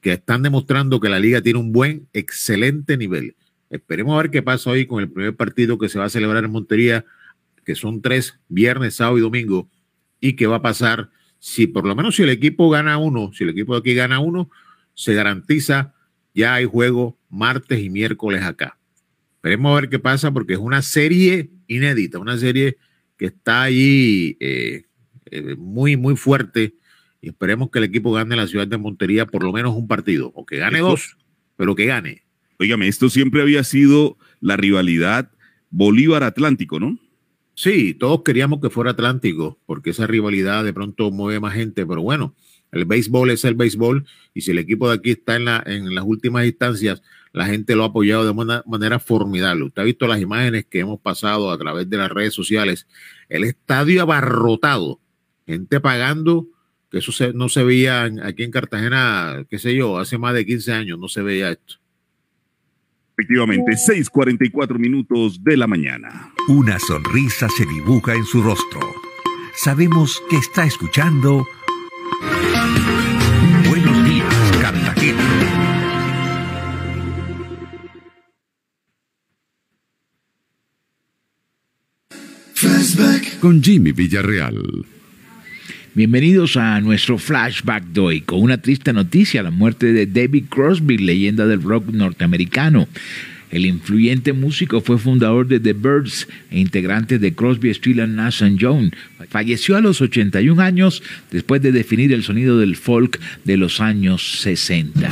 que están demostrando que la liga tiene un buen, excelente nivel. Esperemos a ver qué pasa hoy con el primer partido que se va a celebrar en Montería, que son tres, viernes, sábado y domingo, y qué va a pasar si por lo menos si el equipo gana uno, si el equipo de aquí gana uno, se garantiza ya hay juego martes y miércoles acá. Esperemos a ver qué pasa porque es una serie inédita, una serie que está ahí eh, eh, muy, muy fuerte y esperemos que el equipo gane en la ciudad de Montería por lo menos un partido, o que gane Esto- dos, pero que gane. Óigame, esto siempre había sido la rivalidad Bolívar-Atlántico, ¿no? Sí, todos queríamos que fuera Atlántico, porque esa rivalidad de pronto mueve más gente, pero bueno, el béisbol es el béisbol y si el equipo de aquí está en, la, en las últimas instancias, la gente lo ha apoyado de una manera formidable. Usted ha visto las imágenes que hemos pasado a través de las redes sociales, el estadio abarrotado, gente pagando, que eso se- no se veía aquí en Cartagena, qué sé yo, hace más de 15 años no se veía esto. Efectivamente, 6:44 minutos de la mañana. Una sonrisa se dibuja en su rostro. Sabemos que está escuchando Buenos días, Cartagena. con Jimmy Villarreal. Bienvenidos a nuestro flashback de hoy con una triste noticia, la muerte de David Crosby, leyenda del rock norteamericano. El influyente músico fue fundador de The Birds e integrante de Crosby, Stills Nash Young. Falleció a los 81 años después de definir el sonido del folk de los años 60.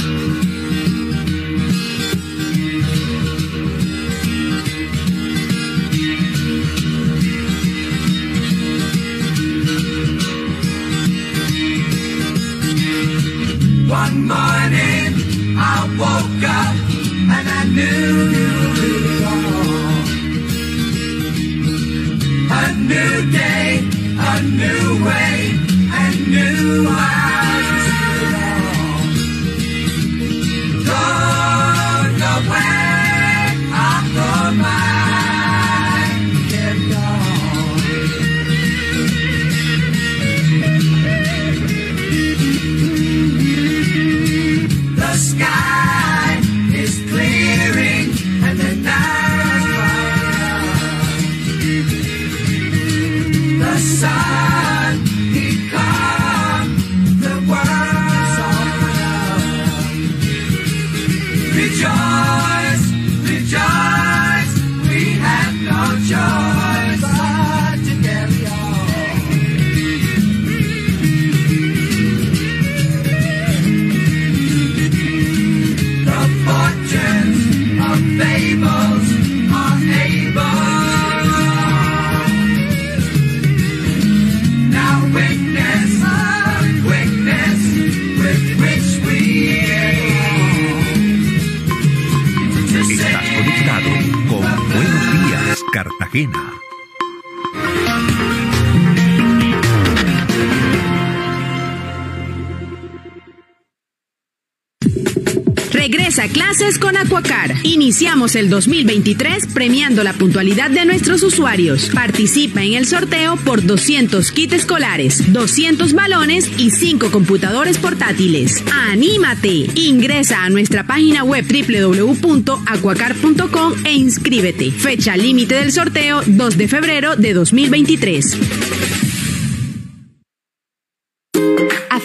Iniciamos el 2023 premiando la puntualidad de nuestros usuarios. Participa en el sorteo por 200 kits escolares, 200 balones y 5 computadores portátiles. ¡Anímate! Ingresa a nuestra página web www.aquacar.com e inscríbete. Fecha límite del sorteo 2 de febrero de 2023.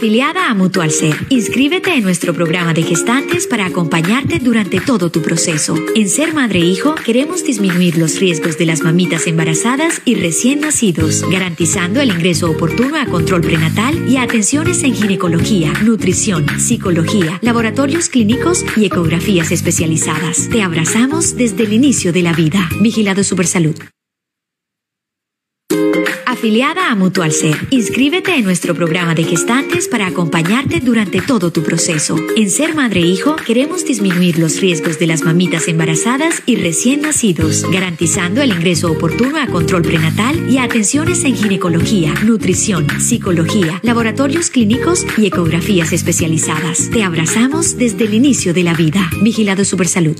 Afiliada a Mutual Ser, inscríbete en nuestro programa de gestantes para acompañarte durante todo tu proceso. En Ser Madre e Hijo queremos disminuir los riesgos de las mamitas embarazadas y recién nacidos, garantizando el ingreso oportuno a control prenatal y a atenciones en ginecología, nutrición, psicología, laboratorios clínicos y ecografías especializadas. Te abrazamos desde el inicio de la vida. Vigilado Supersalud. Afiliada a Mutual Ser, inscríbete en nuestro programa de gestantes para acompañarte durante todo tu proceso. En Ser Madre e Hijo queremos disminuir los riesgos de las mamitas embarazadas y recién nacidos, garantizando el ingreso oportuno a control prenatal y a atenciones en ginecología, nutrición, psicología, laboratorios clínicos y ecografías especializadas. Te abrazamos desde el inicio de la vida. Vigilado Supersalud.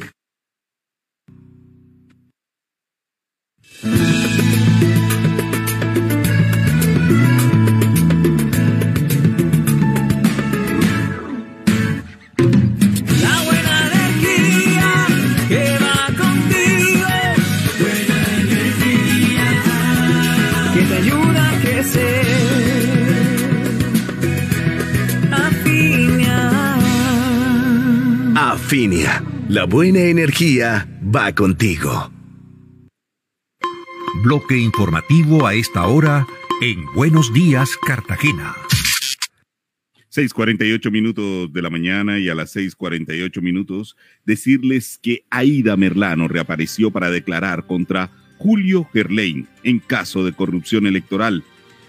Afinia, la buena energía va contigo. Bloque informativo a esta hora en Buenos Días, Cartagena. 6:48 minutos de la mañana y a las 6:48 minutos decirles que Aida Merlano reapareció para declarar contra Julio Gerlain en caso de corrupción electoral.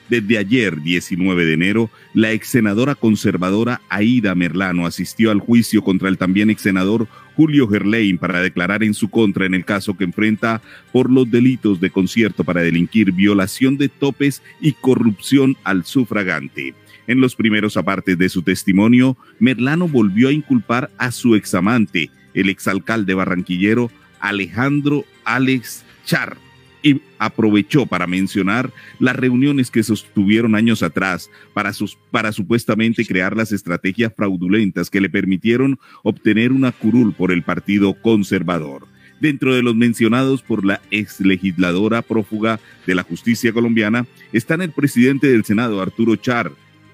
Desde ayer, 19 de enero, la ex senadora conservadora Aida Merlano asistió al juicio contra el también ex senador Julio Gerlain para declarar en su contra en el caso que enfrenta por los delitos de concierto para delinquir, violación de topes y corrupción al sufragante. En los primeros apartes de su testimonio, Merlano volvió a inculpar a su examante, el exalcalde barranquillero Alejandro Alex Char, y aprovechó para mencionar las reuniones que sostuvieron años atrás para, sus, para supuestamente crear las estrategias fraudulentas que le permitieron obtener una curul por el Partido Conservador. Dentro de los mencionados por la ex legisladora prófuga de la justicia colombiana están el presidente del Senado, Arturo Char,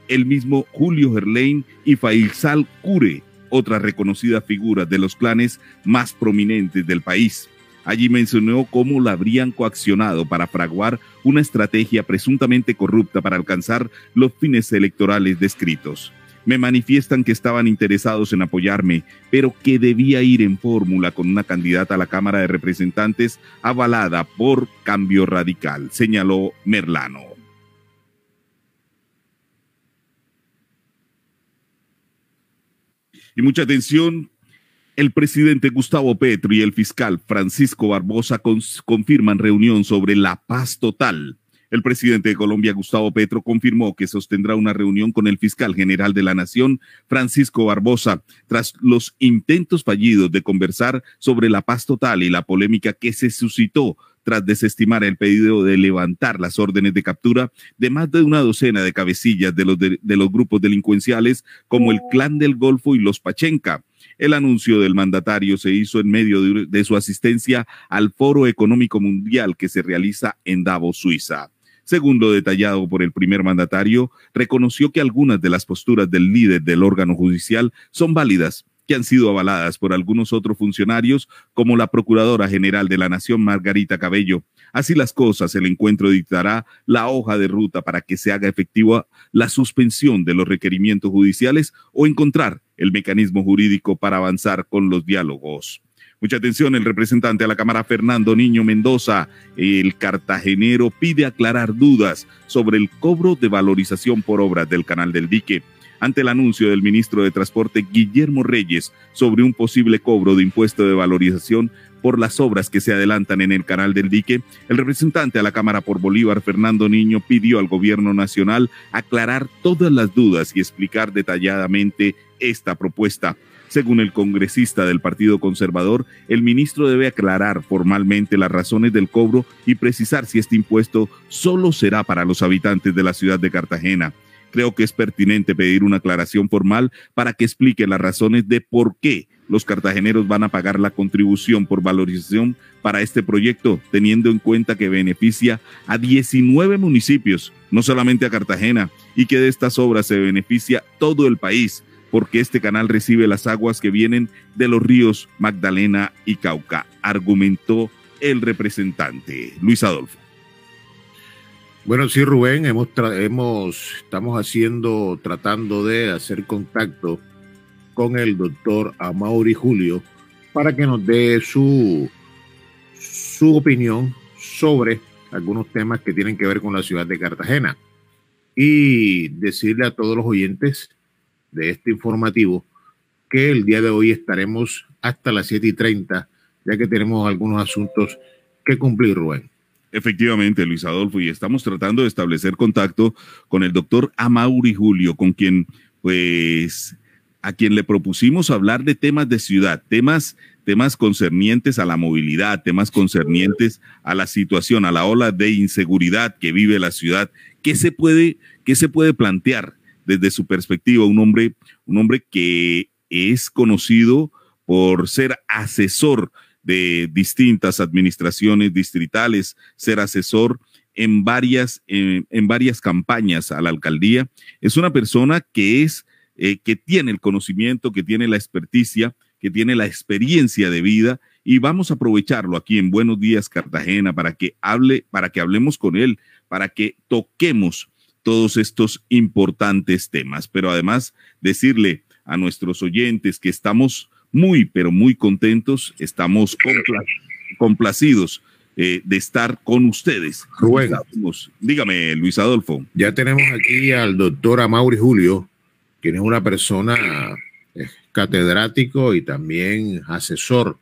el mismo Julio Gerlain y Faisal Cure, otras reconocidas figuras de los clanes más prominentes del país. Allí mencionó cómo la habrían coaccionado para fraguar una estrategia presuntamente corrupta para alcanzar los fines electorales descritos. Me manifiestan que estaban interesados en apoyarme, pero que debía ir en fórmula con una candidata a la Cámara de Representantes avalada por Cambio Radical, señaló Merlano. Y mucha atención, el presidente Gustavo Petro y el fiscal Francisco Barbosa confirman reunión sobre la paz total. El presidente de Colombia, Gustavo Petro, confirmó que sostendrá una reunión con el fiscal general de la Nación, Francisco Barbosa, tras los intentos fallidos de conversar sobre la paz total y la polémica que se suscitó tras desestimar el pedido de levantar las órdenes de captura de más de una docena de cabecillas de los, de, los grupos delincuenciales como el Clan del Golfo y los Pachenca. El anuncio del mandatario se hizo en medio de, de su asistencia al Foro Económico Mundial que se realiza en Davos, Suiza. Según lo detallado por el primer mandatario, reconoció que algunas de las posturas del líder del órgano judicial son válidas, que han sido avaladas por algunos otros funcionarios, como la Procuradora General de la Nación, Margarita Cabello. Así las cosas, el encuentro dictará la hoja de ruta para que se haga efectiva la suspensión de los requerimientos judiciales o encontrar el mecanismo jurídico para avanzar con los diálogos. Mucha atención, el representante a la Cámara Fernando Niño Mendoza, el cartagenero, pide aclarar dudas sobre el cobro de valorización por obras del canal del dique. Ante el anuncio del ministro de Transporte Guillermo Reyes sobre un posible cobro de impuesto de valorización por las obras que se adelantan en el canal del dique, el representante a la Cámara por Bolívar, Fernando Niño, pidió al gobierno nacional aclarar todas las dudas y explicar detalladamente esta propuesta. Según el congresista del Partido Conservador, el ministro debe aclarar formalmente las razones del cobro y precisar si este impuesto solo será para los habitantes de la ciudad de Cartagena. Creo que es pertinente pedir una aclaración formal para que explique las razones de por qué los cartageneros van a pagar la contribución por valorización para este proyecto, teniendo en cuenta que beneficia a 19 municipios, no solamente a Cartagena, y que de estas obras se beneficia todo el país porque este canal recibe las aguas que vienen de los ríos Magdalena y Cauca, argumentó el representante Luis Adolfo. Bueno, sí, Rubén, hemos, hemos estamos haciendo, tratando de hacer contacto con el doctor Amaury Julio para que nos dé su, su opinión sobre algunos temas que tienen que ver con la ciudad de Cartagena. Y decirle a todos los oyentes de este informativo que el día de hoy estaremos hasta las 7 y 30, ya que tenemos algunos asuntos que cumplir, Rubén. Efectivamente, Luis Adolfo, y estamos tratando de establecer contacto con el doctor Amauri Julio, con quien, pues, a quien le propusimos hablar de temas de ciudad, temas, temas concernientes a la movilidad, temas concernientes a la situación, a la ola de inseguridad que vive la ciudad. ¿Qué se puede, qué se puede plantear desde su perspectiva? Un hombre, un hombre que es conocido por ser asesor de distintas administraciones distritales, ser asesor en varias, en, varias campañas a la alcaldía. Es una persona que es, eh, que tiene el conocimiento, que tiene la experticia, que tiene la experiencia de vida y vamos a aprovecharlo aquí en Buenos Días Cartagena para que hable, para que hablemos con él, para que toquemos todos estos importantes temas. Pero además decirle a nuestros oyentes que estamos muy, pero muy contentos. Estamos complacidos eh, de estar con ustedes. Rubén. dígame, Luis Adolfo. Ya tenemos aquí al doctor Amaury Julio, quien es una persona eh, catedrático y también asesor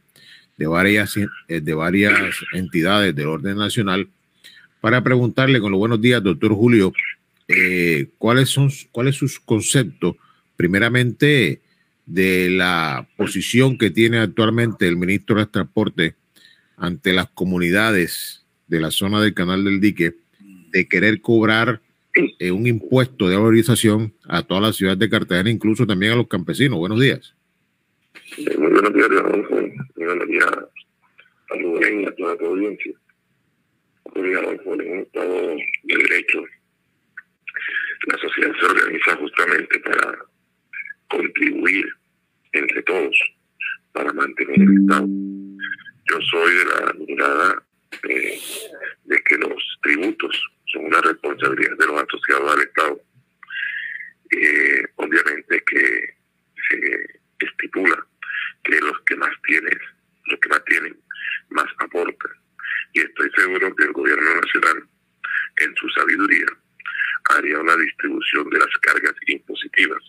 de varias, eh, de varias entidades del orden nacional, para preguntarle con los buenos días, doctor Julio, cuáles son cuáles sus conceptos, primeramente, de la posición que tiene actualmente el ministro de Transporte ante las comunidades de la zona del Canal del Dique de querer cobrar eh, un impuesto de valorización a toda la ciudad de Cartagena, incluso también a los campesinos. Buenos días. muy buenos días, Adolfo. Muy buenos días a Rubén y a toda tu audiencia. Hoy, Adolfo, en un Estado de Derecho, la sociedad se organiza justamente para contribuir entre todos para mantener el Estado. Yo soy de la mirada eh, de que los tributos son una responsabilidad de los asociados al Estado. Eh, obviamente que se estipula que los que más tienen, los que más tienen, más aportan. Y estoy seguro que el gobierno nacional, en su sabiduría, haría una distribución de las cargas impositivas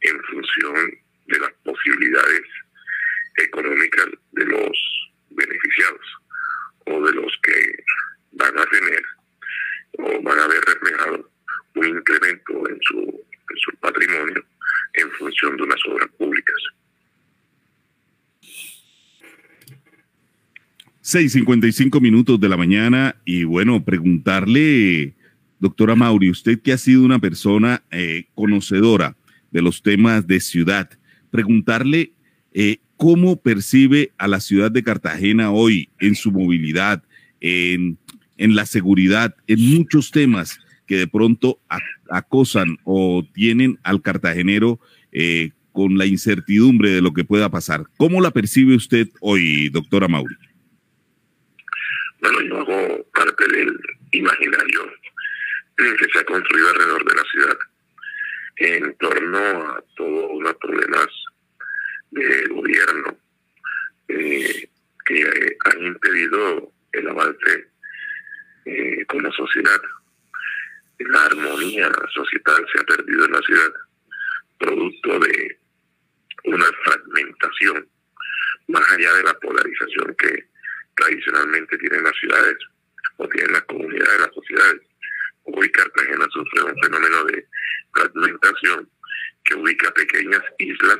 en función de las posibilidades económicas de los beneficiados o de los que van a tener o van a ver reflejado un incremento en su, en su patrimonio en función de unas obras públicas. 6.55 minutos de la mañana y bueno, preguntarle, doctora Mauri, usted que ha sido una persona eh, conocedora de los temas de ciudad, preguntarle eh, cómo percibe a la ciudad de Cartagena hoy en su movilidad, en, la seguridad, en muchos temas que de pronto acosan o tienen al cartagenero eh, con la incertidumbre de lo que pueda pasar. ¿Cómo la percibe usted hoy, doctora Mauri? Bueno, yo hago parte del imaginario que se ha construido alrededor de la ciudad en torno a todos los problemas de gobierno eh, que han impedido el avance eh, con la sociedad. La armonía societal se ha perdido en la ciudad, producto de una fragmentación, más allá de la polarización que tradicionalmente tienen las ciudades o tienen las comunidades de las sociedades. Hoy Cartagena sufre un fenómeno de fragmentación que ubica pequeñas islas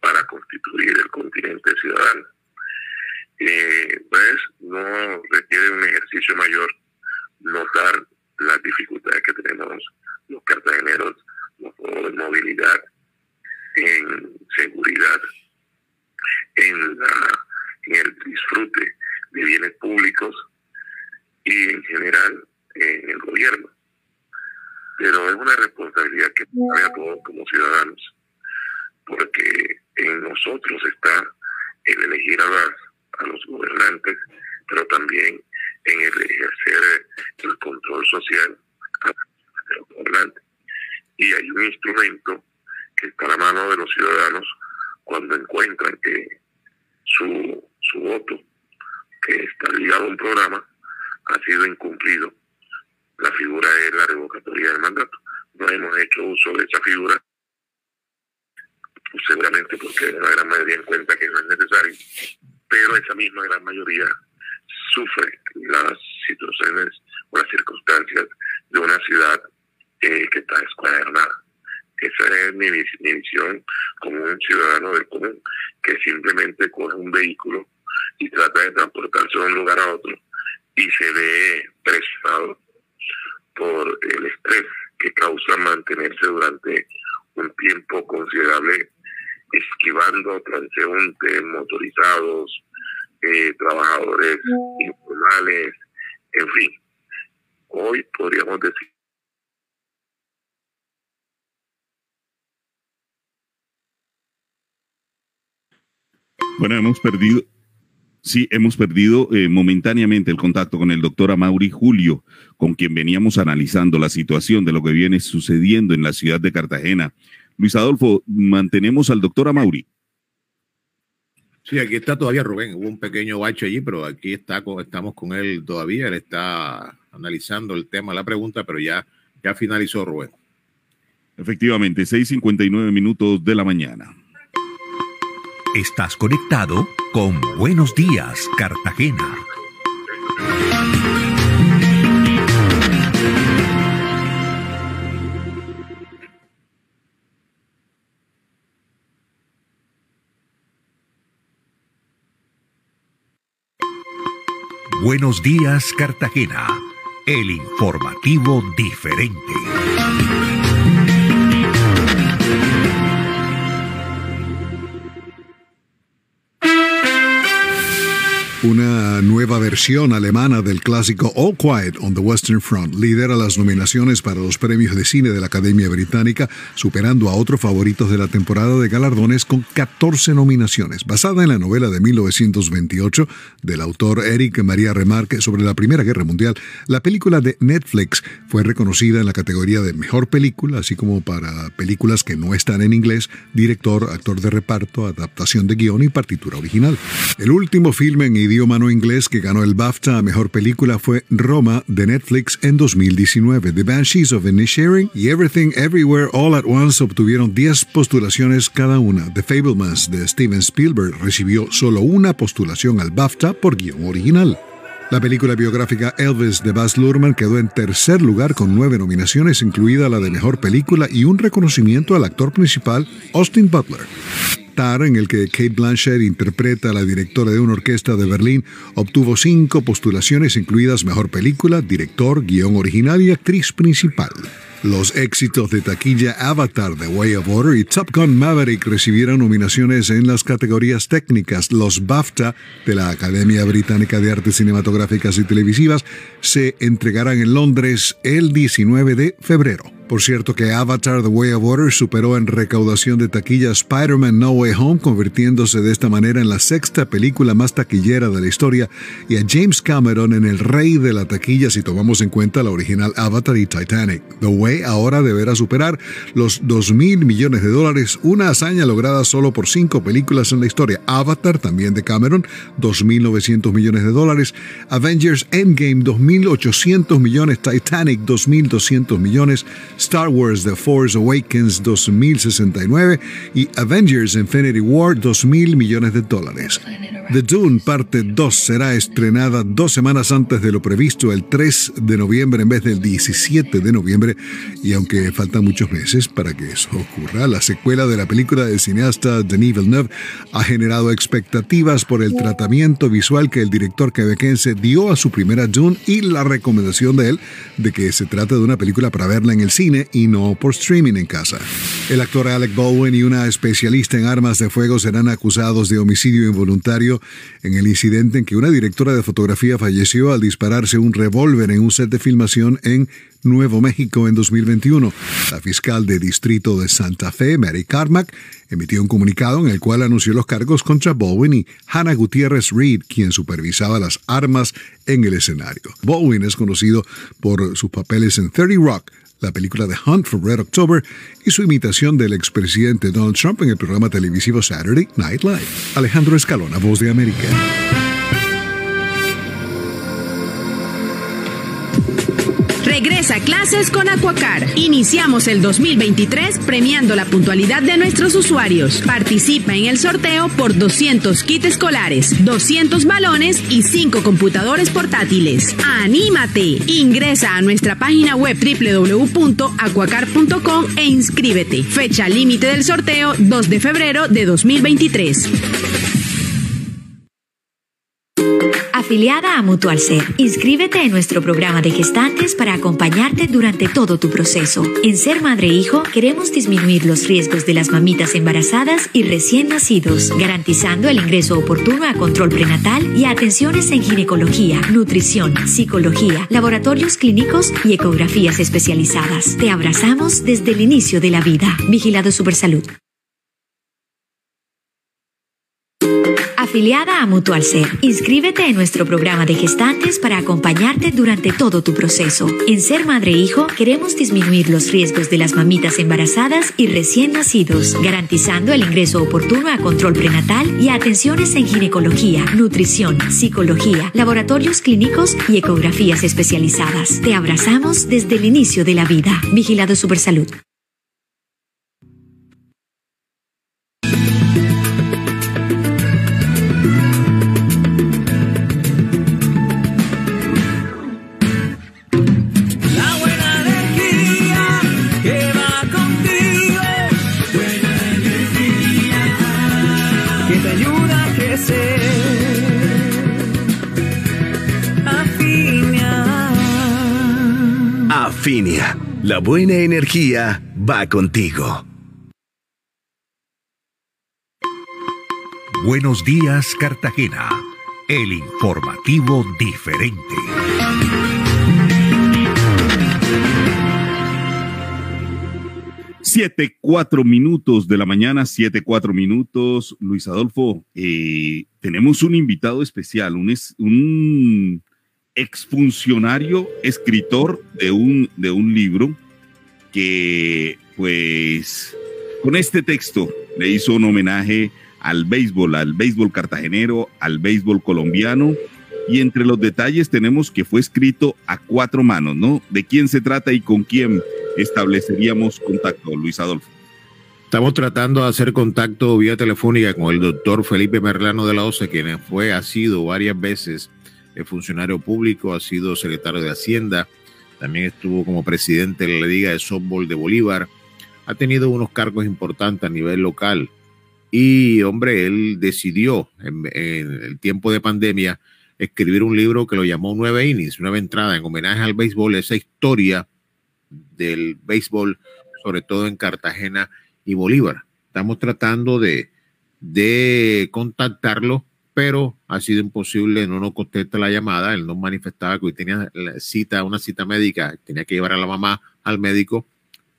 para constituir el continente ciudadano. Eh, pues no requiere un ejercicio mayor notar las dificultades que tenemos los cartageneros, de movilidad, en seguridad, en, en el disfrute de bienes públicos y en general en el gobierno. Pero es una responsabilidad que cabe a todos como ciudadanos, porque en nosotros está el elegir a, las, a los gobernantes, pero también en el ejercer el control social a los gobernantes. Y hay un instrumento que está a la mano de los ciudadanos cuando encuentran que su, su voto, que está ligado a un programa, ha sido incumplido. La figura es la revocatoria del mandato. No hemos hecho uso de esa figura, seguramente porque la gran mayoría encuentra que no es necesario, pero esa misma gran mayoría sufre las situaciones o las circunstancias de una ciudad eh, que está escuadernada. Esa es mi, visión como un ciudadano del común, que simplemente coge un vehículo y trata de transportarse de un lugar a otro y se ve presionado por el estrés que causa mantenerse durante un tiempo considerable esquivando transeúntes motorizados, eh, trabajadores informales, en fin. Hoy podríamos decir Bueno, hemos perdido, sí, hemos perdido eh, momentáneamente el contacto con el doctor Amaury Julio, con quien veníamos analizando la situación de lo que viene sucediendo en la ciudad de Cartagena. Luis Adolfo, mantenemos al doctor Amaury. Sí, aquí está todavía Rubén. Hubo un pequeño bache allí, pero aquí está, estamos con él todavía. Él está analizando el tema, la pregunta, pero ya, ya finalizó Rubén. Efectivamente, 6:59 minutos de la mañana. Estás conectado con Buenos Días, Cartagena. Buenos días, Cartagena. El informativo diferente. Una nueva versión alemana del clásico All Quiet on the Western Front lidera las nominaciones para los premios de cine de la Academia Británica, superando a otros favoritos de la temporada de galardones con 14 nominaciones. Basada en la novela de 1928 del autor Eric María Remarque sobre la Primera Guerra Mundial, la película de Netflix fue reconocida en la categoría de Mejor Película, así como para películas que no están en inglés, director, actor de reparto, adaptación de guion y partitura original. El último filme en idioma no inglés que ganó el BAFTA a Mejor Película fue Roma de Netflix en 2019. The Banshees of Inisherin y Everything Everywhere All at Once obtuvieron 10 postulaciones cada una. The Fablemans de Steven Spielberg recibió solo una postulación al BAFTA por guion original. La película biográfica Elvis de Baz Luhrmann quedó en tercer lugar con nueve nominaciones, incluida la de Mejor Película y un reconocimiento al actor principal, Austin Butler en el que Kate Blanchett interpreta a la directora de una orquesta de Berlín, obtuvo cinco postulaciones incluidas Mejor Película, Director, Guión Original y Actriz Principal. Los éxitos de taquilla Avatar, The Way of Water y Top Gun Maverick recibieron nominaciones en las categorías técnicas. Los BAFTA de la Academia Británica de Artes Cinematográficas y Televisivas se entregarán en Londres el 19 de febrero. Por cierto que Avatar The Way of Water superó en recaudación de taquilla Spider-Man No Way Home, convirtiéndose de esta manera en la sexta película más taquillera de la historia y a James Cameron en el rey de la taquilla si tomamos en cuenta la original Avatar y Titanic. The Way ahora deberá superar los 2 mil millones de dólares, una hazaña lograda solo por cinco películas en la historia. Avatar, también de Cameron, 2.900 millones de dólares. Avengers Endgame, 2.800 millones. Titanic, 2.200 millones. Star Wars The Force Awakens 2069 y Avengers Infinity War 2.000 millones de dólares. The Dune parte 2 será estrenada dos semanas antes de lo previsto, el 3 de noviembre en vez del 17 de noviembre, y aunque faltan muchos meses para que eso ocurra, la secuela de la película del cineasta Denis Villeneuve ha generado expectativas por el tratamiento visual que el director quebequense dio a su primera Dune y la recomendación de él de que se trata de una película para verla en el cine y no por streaming en casa. El actor Alec Baldwin y una especialista en armas de fuego serán acusados de homicidio involuntario en el incidente en que una directora de fotografía falleció al dispararse un revólver en un set de filmación en Nuevo México en 2021. La fiscal de distrito de Santa Fe, Mary Carmack, emitió un comunicado en el cual anunció los cargos contra Bowen y Hannah Gutiérrez Reed, quien supervisaba las armas en el escenario. Bowen es conocido por sus papeles en 30 Rock, la película The Hunt for Red October y su imitación del expresidente Donald Trump en el programa televisivo Saturday Night Live. Alejandro Escalona, Voz de América. Regresa a clases con Aquacar. Iniciamos el 2023 premiando la puntualidad de nuestros usuarios. Participa en el sorteo por 200 kits escolares, 200 balones y 5 computadores portátiles. ¡Anímate! Ingresa a nuestra página web www.aquacar.com e inscríbete. Fecha límite del sorteo 2 de febrero de 2023. Afiliada a Mutual Ser, inscríbete en nuestro programa de gestantes para acompañarte durante todo tu proceso. En Ser Madre e Hijo queremos disminuir los riesgos de las mamitas embarazadas y recién nacidos, garantizando el ingreso oportuno a control prenatal y a atenciones en ginecología, nutrición, psicología, laboratorios clínicos y ecografías especializadas. Te abrazamos desde el inicio de la vida. Vigilado Supersalud. Afiliada a Mutual Ser, inscríbete en nuestro programa de gestantes para acompañarte durante todo tu proceso. En Ser Madre e Hijo queremos disminuir los riesgos de las mamitas embarazadas y recién nacidos, garantizando el ingreso oportuno a control prenatal y a atenciones en ginecología, nutrición, psicología, laboratorios clínicos y ecografías especializadas. Te abrazamos desde el inicio de la vida. Vigilado Supersalud. La buena energía va contigo. Buenos días, Cartagena. El informativo diferente. Siete, cuatro minutos de la mañana, siete, cuatro minutos. Luis Adolfo, eh, tenemos un invitado especial, un, es- un exfuncionario, escritor de un, de un libro que, pues, con este texto le hizo un homenaje al béisbol, al béisbol cartagenero, al béisbol colombiano. Y entre los detalles tenemos que fue escrito a cuatro manos, ¿no? ¿De quién se trata y con quién estableceríamos contacto, Luis Adolfo? Estamos tratando de hacer contacto vía telefónica con el doctor Felipe Merlano de la OCE, quien fue, ha sido varias veces eh, funcionario público, ha sido secretario de Hacienda, también estuvo como presidente de la Liga de Softball de Bolívar, ha tenido unos cargos importantes a nivel local. Y, hombre, él decidió en, el tiempo de pandemia escribir un libro que lo llamó Nueve Innings, Nueva Entrada, en homenaje al béisbol, esa historia del béisbol, sobre todo en Cartagena y Bolívar. Estamos tratando de, de contactarlo, pero ha sido imposible, no nos contesta la llamada, él nos manifestaba que hoy tenía cita, una cita médica, tenía que llevar a la mamá al médico,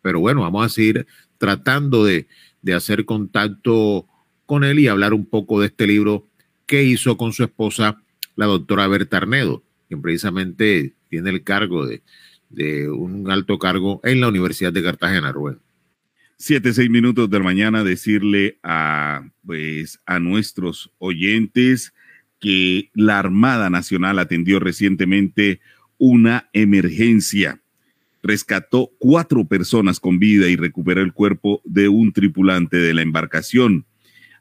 pero bueno, vamos a seguir tratando de, de hacer contacto con él y hablar un poco de este libro que hizo con su esposa, la doctora Berta Arnedo, quien precisamente tiene el cargo de, de un alto cargo en la Universidad de Cartagena, Rubén. Siete, seis minutos de la mañana, decirle a, pues, a nuestros oyentes que la Armada Nacional atendió recientemente una emergencia. Rescató cuatro personas con vida y recuperó el cuerpo de un tripulante de la embarcación.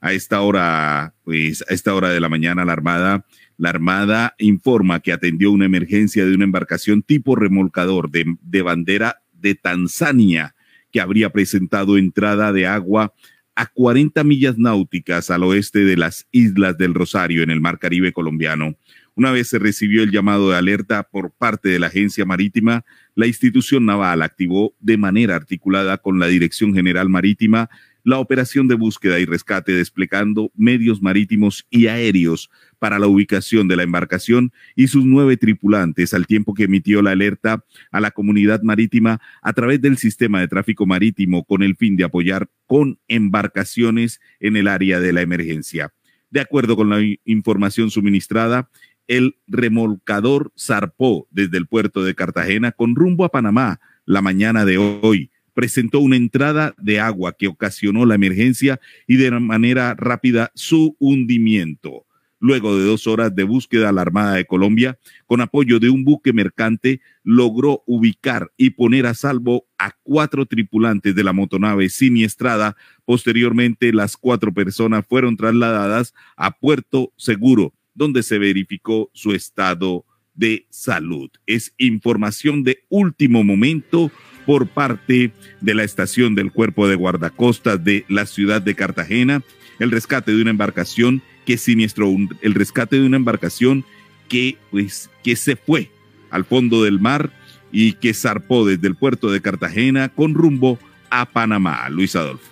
A esta hora, pues, a esta hora de la mañana, la Armada, la Armada informa que atendió una emergencia de una embarcación tipo remolcador de, de bandera de Tanzania que habría presentado entrada de agua a 40 millas náuticas al oeste de las Islas del Rosario en el Mar Caribe colombiano. Una vez se recibió el llamado de alerta por parte de la agencia marítima, la institución naval activó de manera articulada con la Dirección General Marítima la operación de búsqueda y rescate desplegando medios marítimos y aéreos para la ubicación de la embarcación y sus nueve tripulantes al tiempo que emitió la alerta a la comunidad marítima a través del sistema de tráfico marítimo con el fin de apoyar con embarcaciones en el área de la emergencia. De acuerdo con la información suministrada, el remolcador zarpó desde el puerto de Cartagena con rumbo a Panamá la mañana de hoy presentó una entrada de agua que ocasionó la emergencia y de manera rápida su hundimiento. Luego de dos horas de búsqueda, la Armada de Colombia, con apoyo de un buque mercante, logró ubicar y poner a salvo a cuatro tripulantes de la motonave siniestrada. Posteriormente, las cuatro personas fueron trasladadas a Puerto Seguro, donde se verificó su estado de salud. Es información de último momento por parte de la estación del Cuerpo de Guardacostas de la ciudad de Cartagena, el rescate de una embarcación que siniestró, el rescate de una embarcación que, pues, que se fue al fondo del mar y que zarpó desde el puerto de Cartagena con rumbo a Panamá. Luis Adolfo.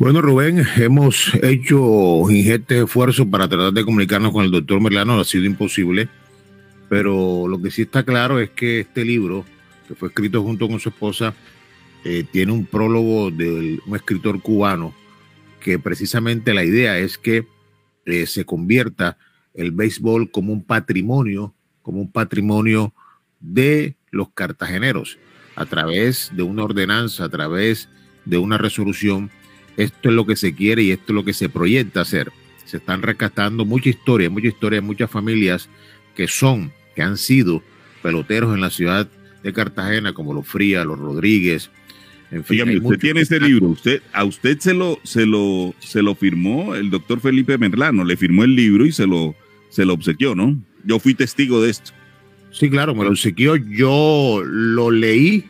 Bueno, Rubén, hemos hecho ingente esfuerzo para tratar de comunicarnos con el doctor Merlano, ha sido imposible, pero lo que sí está claro es que este libro, que fue escrito junto con su esposa, eh, tiene un prólogo de un escritor cubano que precisamente la idea es que eh, se convierta el béisbol como un patrimonio, como un patrimonio de los cartageneros, a través de una ordenanza, a través de una resolución esto es lo que se quiere y esto es lo que se proyecta hacer. Se están rescatando mucha historia, mucha historia, muchas familias que son, que han sido peloteros en la ciudad de Cartagena, como los Frías, los Rodríguez. En fin, Dígame, usted tiene ese libro, usted, a usted se lo, se lo, se lo firmó el doctor Felipe Merlano, le firmó el libro y se lo, se lo obsequió, ¿no? Yo fui testigo de esto. Sí, claro, me lo obsequió. Yo lo leí,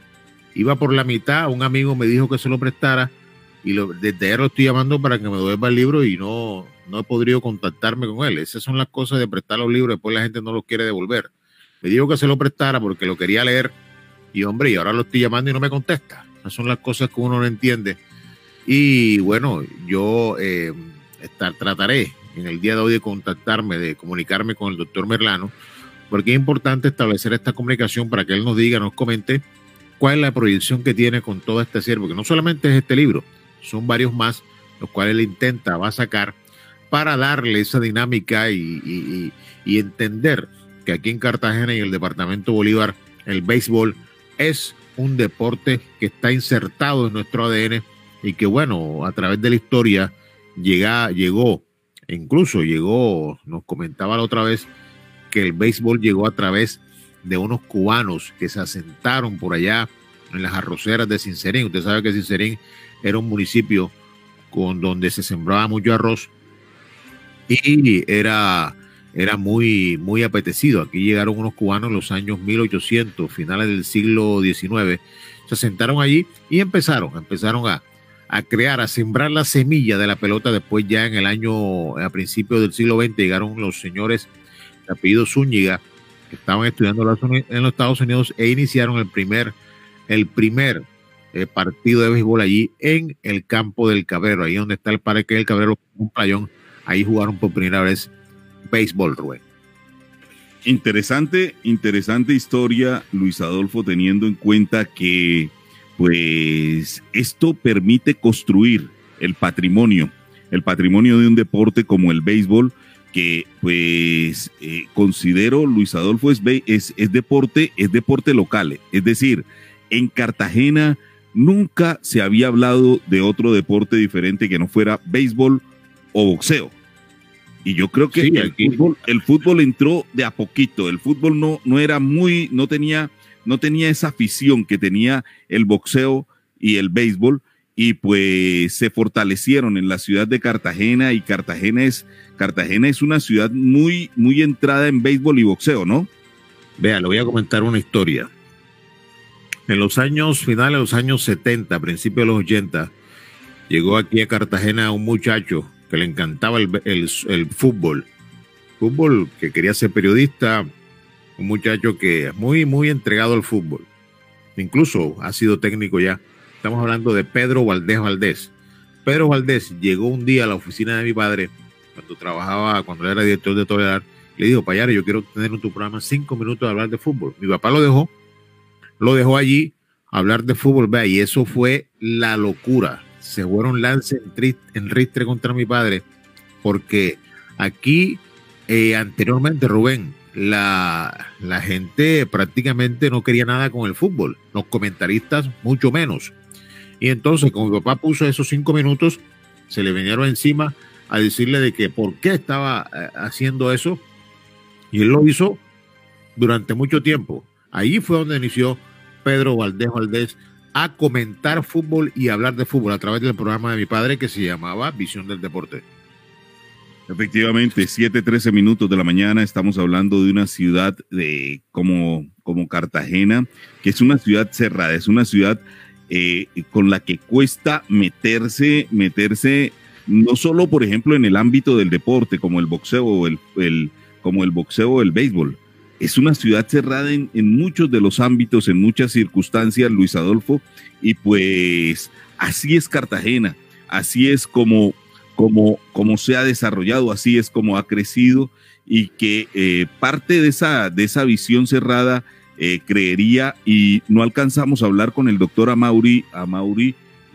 iba por la mitad, un amigo me dijo que se lo prestara y lo, desde ayer lo estoy llamando para que me devuelva el libro y no, no he podido contactarme con él. Esas son las cosas de prestar los libros, después la gente no los quiere devolver. Me dijo que se lo prestara porque lo quería leer y hombre, y ahora lo estoy llamando y no me contesta. Esas son las cosas que uno no entiende. Y bueno, yo eh, estar, trataré en el día de hoy de contactarme, de comunicarme con el doctor Merlano, porque es importante establecer esta comunicación para que él nos diga, nos comente cuál es la proyección que tiene con todo este ciervo, que no solamente es este libro, son varios más, los cuales él intenta, va a sacar para darle esa dinámica y, entender que aquí en Cartagena y en el departamento Bolívar el béisbol es un deporte que está insertado en nuestro ADN y que bueno, a través de la historia llega, llegó, incluso llegó, nos comentaba la otra vez, que el béisbol llegó a través de unos cubanos que se asentaron por allá en las arroceras de Sincerín. Usted sabe que Sincerín era un municipio con donde se sembraba mucho arroz y era, era muy, muy apetecido. Aquí llegaron unos cubanos en los años 1800, finales del siglo XIX, se sentaron allí y empezaron, empezaron a, a crear, a sembrar la semilla de la pelota. Después ya en el año, a principios del siglo XX, llegaron los señores de apellido Zúñiga que estaban estudiando en los Estados Unidos e iniciaron el primer, el primer eh, partido de béisbol allí en el campo del Cabrero, ahí donde está el Parque del Cabrero, un playón. Ahí jugaron por primera vez béisbol, Rubén. Interesante, interesante historia, Luis Adolfo, teniendo en cuenta que, pues, esto permite construir el patrimonio, el patrimonio de un deporte como el béisbol, que, pues, eh, considero, Luis Adolfo, es, es, es deporte, es deporte local. Es decir, en Cartagena nunca se había hablado de otro deporte diferente que no fuera béisbol o boxeo. Y yo creo que Sí, el, fútbol, el fútbol entró de a poquito. El fútbol no, no era muy, no tenía, no tenía esa afición que tenía el boxeo y el béisbol. Y pues se fortalecieron en la ciudad de Cartagena. Y Cartagena es, Cartagena es una ciudad muy, muy entrada en béisbol y boxeo, ¿no? Vea, le voy a comentar una historia. En los años finales de los años 70, principios de los 80, llegó aquí a Cartagena un muchacho que le encantaba el, el- fútbol. Fútbol que quería ser periodista, un muchacho que es muy, muy entregado al fútbol. Incluso ha sido técnico ya. Estamos hablando de Pedro Valdés Valdés. Pedro Valdés llegó un día a la oficina de mi padre, cuando trabajaba, cuando era director de Toledad, le dijo, Payare, yo quiero tener en tu programa cinco minutos de hablar de fútbol. Mi papá lo dejó, lo dejó allí, hablar de fútbol, y eso fue la locura. Se fueron lance en, en ristre contra mi padre, porque aquí, eh, anteriormente, Rubén, la, la gente prácticamente no quería nada con el fútbol, los comentaristas mucho menos. Y entonces, como mi papá puso esos cinco minutos, se le vinieron encima a decirle de que por qué estaba eh, haciendo eso. Y él lo hizo durante mucho tiempo. Ahí fue donde inició Pedro Valdés Valdés a comentar fútbol y hablar de fútbol a través del programa de mi padre que se llamaba Visión del Deporte. Efectivamente, 7:13 minutos de la mañana estamos hablando de una ciudad de, como, como Cartagena, que es una ciudad cerrada, es una ciudad eh, con la que cuesta meterse, meterse no solo, por ejemplo, en el ámbito del deporte, como el boxeo o el, el- como el boxeo o el béisbol. Es una ciudad cerrada en, muchos de los ámbitos, en muchas circunstancias, Luis Adolfo, y pues así es Cartagena, así es como como, como se ha desarrollado, así es como ha crecido y que eh, parte de esa, de esa visión cerrada eh, creería y no alcanzamos a hablar con el doctor Amauri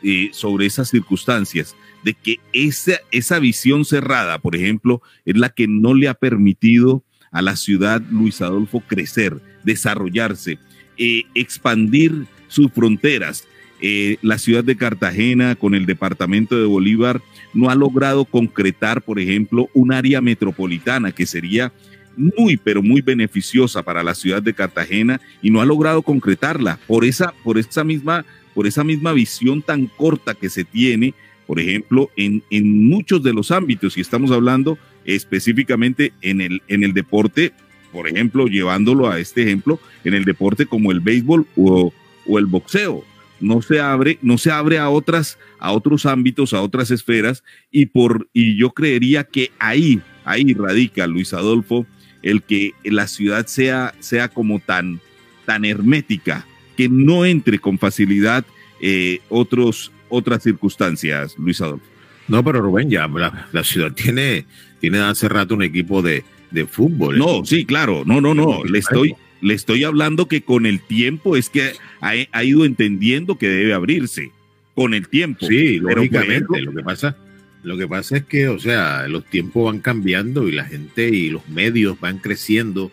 eh, sobre esas circunstancias, de que esa, esa visión cerrada, por ejemplo, es la que no le ha permitido a la ciudad Luis Adolfo crecer, desarrollarse, eh, expandir sus fronteras. Eh, la ciudad de Cartagena con el departamento de Bolívar no ha logrado concretar, por ejemplo, un área metropolitana que sería muy, pero muy beneficiosa para la ciudad de Cartagena y no ha logrado concretarla por esa, por esa misma, por esa misma visión tan corta que se tiene, por ejemplo, en, en muchos de los ámbitos, y estamos hablando específicamente en el, en el deporte, por ejemplo, llevándolo a este ejemplo, en el deporte como el béisbol o, o el boxeo no se abre, no se abre a otras, a otros ámbitos, a otras esferas, y por, y yo creería que ahí, ahí radica Luis Adolfo, el que la ciudad sea, sea como tan, tan hermética, que no entre con facilidad eh, otros, otras circunstancias, Luis Adolfo. No, pero Rubén, ya la, la ciudad tiene, tiene hace rato un equipo de, de fútbol. No, sí, claro, no, no, no, le estoy, le estoy hablando que con el tiempo es que ha, ha ido entendiendo que debe abrirse, con el tiempo. Sí, Pero, lógicamente. ejemplo, lo que pasa, lo que pasa es que, o sea, los tiempos van cambiando y la gente y los medios van creciendo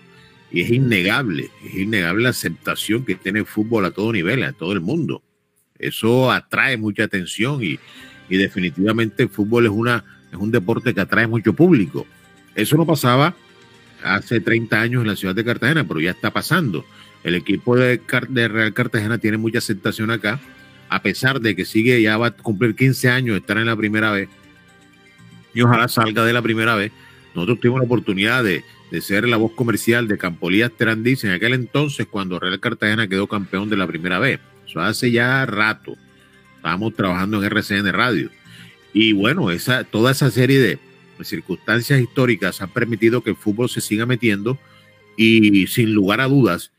y es innegable, es innegable la aceptación que tiene el fútbol a todo nivel, a todo el mundo. Eso atrae mucha atención y, y definitivamente el fútbol es una es un deporte que atrae mucho público. Eso no pasaba hace 30 años en la ciudad de Cartagena, pero ya está pasando. El equipo de, Real Cartagena tiene mucha aceptación acá, a pesar de que sigue, ya va a cumplir 15 años de estar en la primera vez. Y ojalá salga de la primera vez. Nosotros tuvimos la oportunidad de, de ser la voz comercial de Campolías Terandiz en aquel entonces cuando Real Cartagena quedó campeón de la primera vez. Eso hace ya rato. Estábamos trabajando en RCN Radio. Y bueno, esa, toda esa serie de circunstancias históricas han permitido que el fútbol se siga metiendo y sin lugar a dudas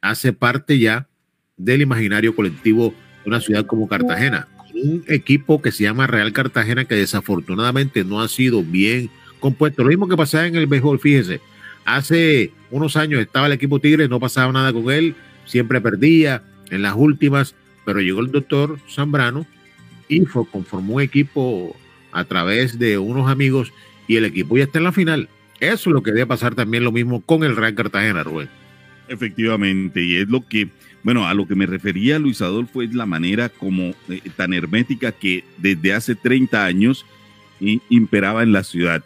hace parte ya del imaginario colectivo de una ciudad como Cartagena. Un equipo que se llama Real Cartagena que desafortunadamente no ha sido bien compuesto. Lo mismo que pasaba en el béisbol, fíjese. Hace unos años estaba el equipo Tigres, no pasaba nada con él, siempre perdía en las últimas, pero llegó el doctor Zambrano y fue, conformó un equipo a través de unos amigos y el equipo ya está en la final. Eso es lo que debe pasar también lo mismo con el Real Cartagena, Rubén. Efectivamente, y es lo que, bueno, a lo que me refería Luis Adolfo es la manera como eh, tan hermética que desde hace 30 años eh, imperaba en la ciudad.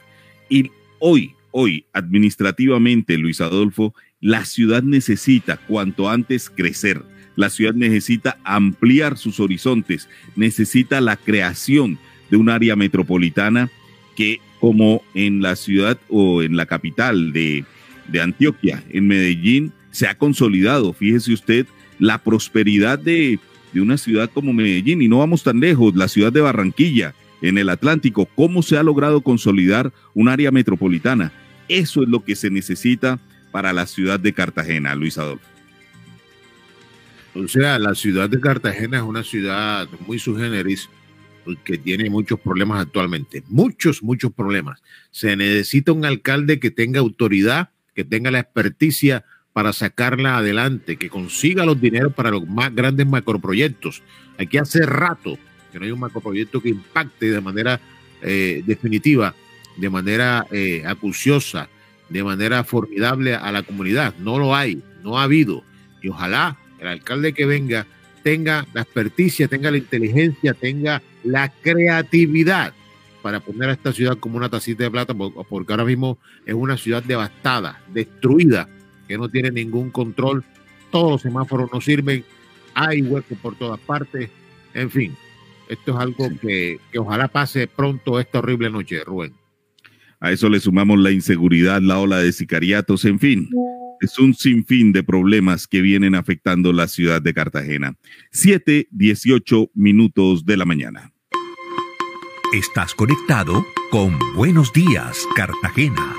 Y hoy, hoy, administrativamente, Luis Adolfo, la ciudad necesita cuanto antes crecer. La ciudad necesita ampliar sus horizontes, necesita la creación de un área metropolitana que, como en la ciudad o en la capital de, de Antioquia, en Medellín, se ha consolidado. Fíjese usted la prosperidad de, de una ciudad como Medellín, y no vamos tan lejos, la ciudad de Barranquilla, en el Atlántico, cómo se ha logrado consolidar un área metropolitana. Eso es lo que se necesita para la ciudad de Cartagena, Luis Adolfo. O sea, la ciudad de Cartagena es una ciudad muy subgéneris que tiene muchos problemas actualmente. Muchos, muchos problemas. Se necesita un alcalde que tenga autoridad, que tenga la experticia para sacarla adelante, que consiga los dineros para los más grandes macroproyectos. Aquí hace rato que no hay un macroproyecto que impacte de manera eh, definitiva, de manera eh, acuciosa, de manera formidable a la comunidad. No lo hay, no ha habido. Y ojalá el alcalde que venga tenga la experticia, tenga la inteligencia, tenga la creatividad para poner a esta ciudad como una tacita de plata, porque ahora mismo es una ciudad devastada, destruida, que no tiene ningún control. Todos los semáforos no sirven, hay huecos por todas partes. En fin, esto es algo que, que ojalá pase pronto esta horrible noche, Rubén. A eso le sumamos la inseguridad, la ola de sicariatos, en fin. Es un sinfín de problemas que vienen afectando la ciudad de Cartagena. 7, 18 minutos de la mañana. Estás conectado con Buenos Días, Cartagena.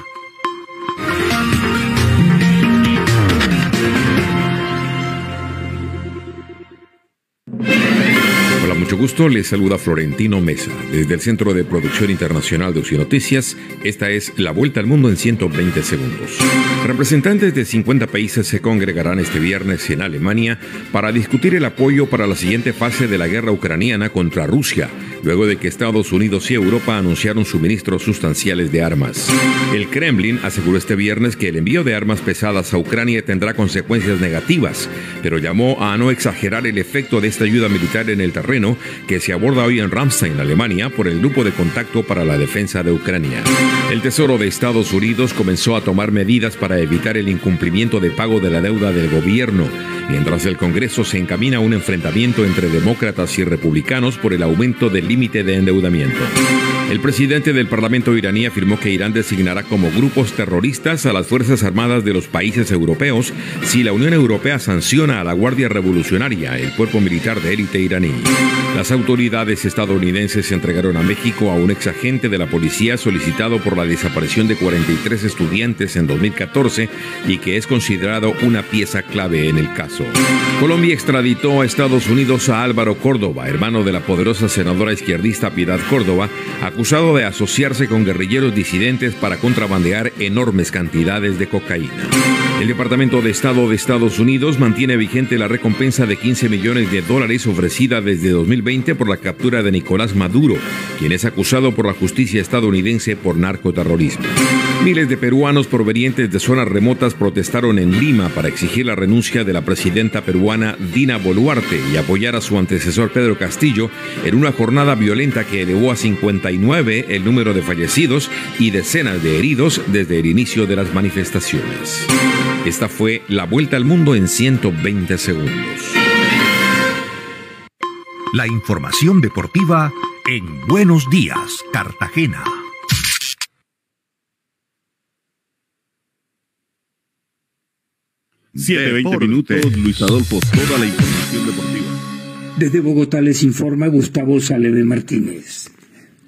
Hola, mucho gusto. Les saluda Florentino Mesa. Desde el Centro de Producción Internacional de Noticias, esta es La Vuelta al Mundo en 120 segundos. Representantes de 50 países se congregarán este viernes en Alemania para discutir el apoyo para la siguiente fase de la guerra ucraniana contra Rusia, luego de que Estados Unidos y Europa anunciaron suministros sustanciales de armas. El Kremlin aseguró este viernes que el envío de armas pesadas a Ucrania tendrá consecuencias negativas, pero llamó a no exagerar el efecto de esta ayuda militar en el terreno que se aborda hoy en Ramstein, Alemania, por el Grupo de Contacto para la Defensa de Ucrania. El Tesoro de Estados Unidos comenzó a tomar medidas para evitar el incumplimiento de pago de la deuda del gobierno, mientras el Congreso se encamina a un enfrentamiento entre demócratas y republicanos por el aumento del límite de endeudamiento. El presidente del Parlamento iraní afirmó que Irán designará como grupos terroristas a las Fuerzas Armadas de los países europeos si la Unión Europea sanciona a la Guardia Revolucionaria, el cuerpo militar de élite iraní. Las autoridades estadounidenses entregaron a México a un exagente de la policía solicitado por la desaparición de 43 estudiantes en 2014 y que es considerado una pieza clave en el caso. Colombia extraditó a Estados Unidos a Álvaro Córdoba, hermano de la poderosa senadora izquierdista Piedad Córdoba, acusado de asociarse con guerrilleros disidentes para contrabandear enormes cantidades de cocaína. El Departamento de Estado de Estados Unidos mantiene vigente la recompensa de 15 millones de dólares ofrecida desde 2020 por la captura de Nicolás Maduro, quien es acusado por la justicia estadounidense por narcoterrorismo. Miles de peruanos provenientes de zonas remotas protestaron en Lima para exigir la renuncia de la presidenta peruana Dina Boluarte y apoyar a su antecesor Pedro Castillo en una jornada violenta que elevó a 59 el número de fallecidos y decenas de heridos desde el inicio de las manifestaciones. Esta fue la vuelta al mundo en 120 segundos. La información deportiva en Buenos Días, Cartagena. Siete, veinte minutos, Luis Adolfo, toda la información deportiva. Desde Bogotá les informa Gustavo Saleve Martínez.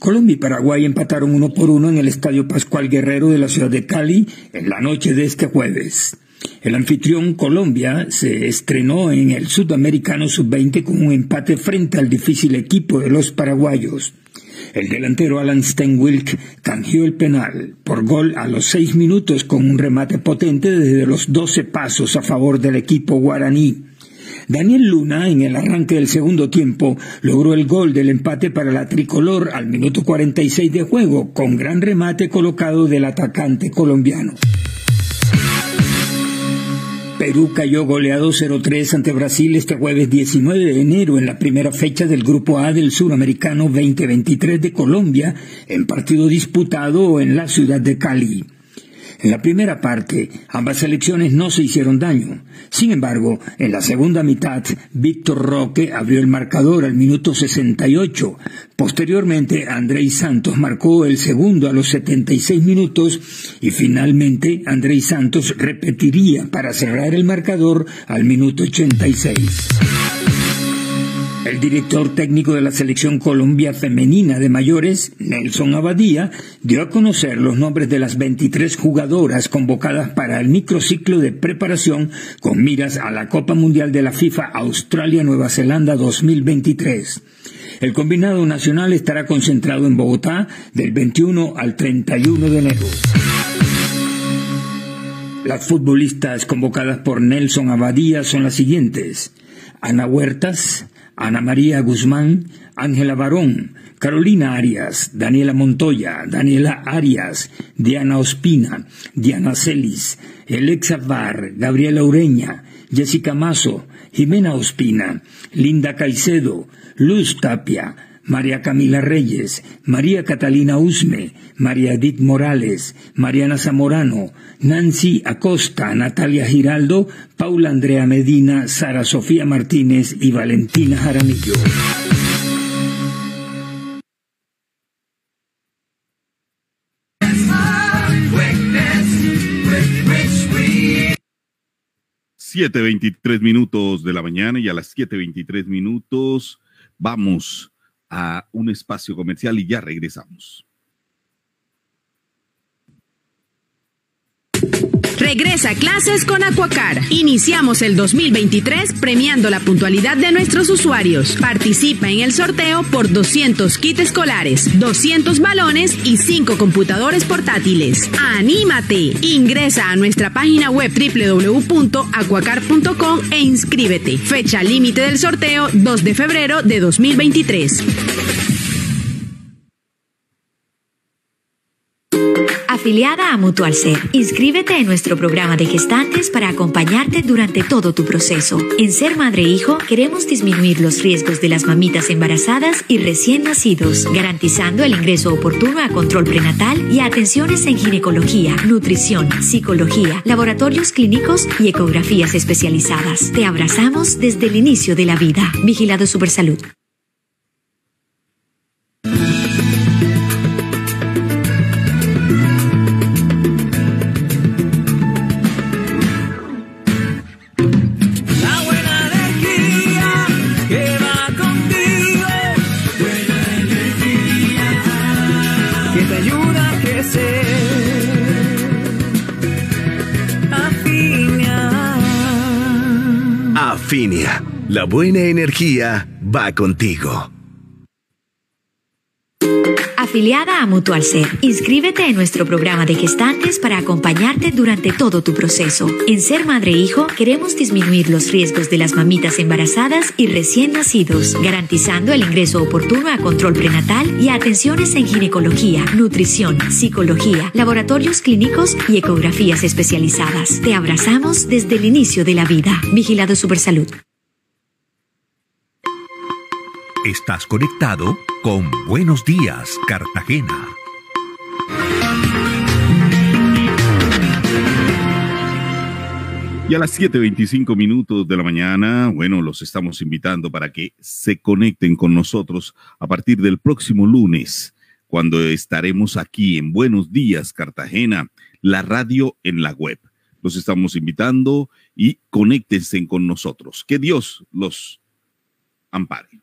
Colombia y Paraguay empataron uno por uno en el Estadio Pascual Guerrero de la ciudad de Cali en la noche de este jueves. El anfitrión Colombia se estrenó en el Sudamericano Sub-20 con un empate frente al difícil equipo de los paraguayos. El delantero Alan Steinwilk canjeó el penal por gol a los seis minutos con un remate potente desde los doce pasos a favor del equipo guaraní. Daniel Luna, en el arranque del segundo tiempo, logró el gol del empate para la tricolor al minuto 46 de juego, con gran remate colocado del atacante colombiano. Perú cayó goleado 0-3 ante Brasil este jueves 19 de enero en la primera fecha del Grupo A del Suramericano 2023 de Colombia, en partido disputado en la ciudad de Cali. En la primera parte, ambas selecciones no se hicieron daño. Sin embargo, en la segunda mitad, Víctor Roque abrió el marcador al minuto 68. Posteriormente, Andrei Santos marcó el segundo a los 76 minutos y finalmente Andrei Santos repetiría para cerrar el marcador al minuto 86. El director técnico de la selección Colombia femenina de mayores, Nelson Abadía, dio a conocer los nombres de las 23 jugadoras convocadas para el microciclo de preparación con miras a la Copa Mundial de la FIFA Australia-Nueva Zelanda 2023. El combinado nacional estará concentrado en Bogotá del 21 al 31 de enero. Las futbolistas convocadas por Nelson Abadía son las siguientes. Ana Huertas, Ana María Guzmán, Ángela Barón, Carolina Arias, Daniela Montoya, Daniela Arias, Diana Ospina, Diana Celis, Alexa Bar, Gabriela Ureña, Jessica Mazo, Jimena Ospina, Linda Caicedo, Luz Tapia, María Camila Reyes, María Catalina Usme, María Edith Morales, Mariana Zamorano, Nancy Acosta, Natalia Giraldo, Paula Andrea Medina, Sara Sofía Martínez y Valentina Jaramillo. Siete veintitrés minutos de la mañana y a las siete veintitrés minutos vamos a un espacio comercial y ya regresamos. Regresa a clases con Aquacar. Iniciamos el 2023 premiando la puntualidad de nuestros usuarios. Participa en el sorteo por 200 kits escolares, 200 balones y 5 computadores portátiles. ¡Anímate! Ingresa a nuestra página web www.aquacar.com e inscríbete. Fecha límite del sorteo 2 de febrero de 2023. Afiliada a Mutual Ser, inscríbete en nuestro programa de gestantes para acompañarte durante todo tu proceso. En Ser Madre e Hijo queremos disminuir los riesgos de las mamitas embarazadas y recién nacidos, garantizando el ingreso oportuno a control prenatal y a atenciones en ginecología, nutrición, psicología, laboratorios clínicos y ecografías especializadas. Te abrazamos desde el inicio de la vida. Vigilado Supersalud. Afinia, la buena energía va contigo. Afiliada a Mutual Ser, inscríbete en nuestro programa de gestantes para acompañarte durante todo tu proceso. En Ser Madre e Hijo queremos disminuir los riesgos de las mamitas embarazadas y recién nacidos, garantizando el ingreso oportuno a control prenatal y a atenciones en ginecología, nutrición, psicología, laboratorios clínicos y ecografías especializadas. Te abrazamos desde el inicio de la vida. Vigilado Supersalud. Estás conectado con Buenos Días, Cartagena. Y a las 7.25 minutos de la mañana, bueno, los estamos invitando para que se conecten con nosotros a partir del próximo lunes, cuando estaremos aquí en Buenos Días, Cartagena, la radio en la web. Los estamos invitando y conéctense con nosotros. Que Dios los ampare.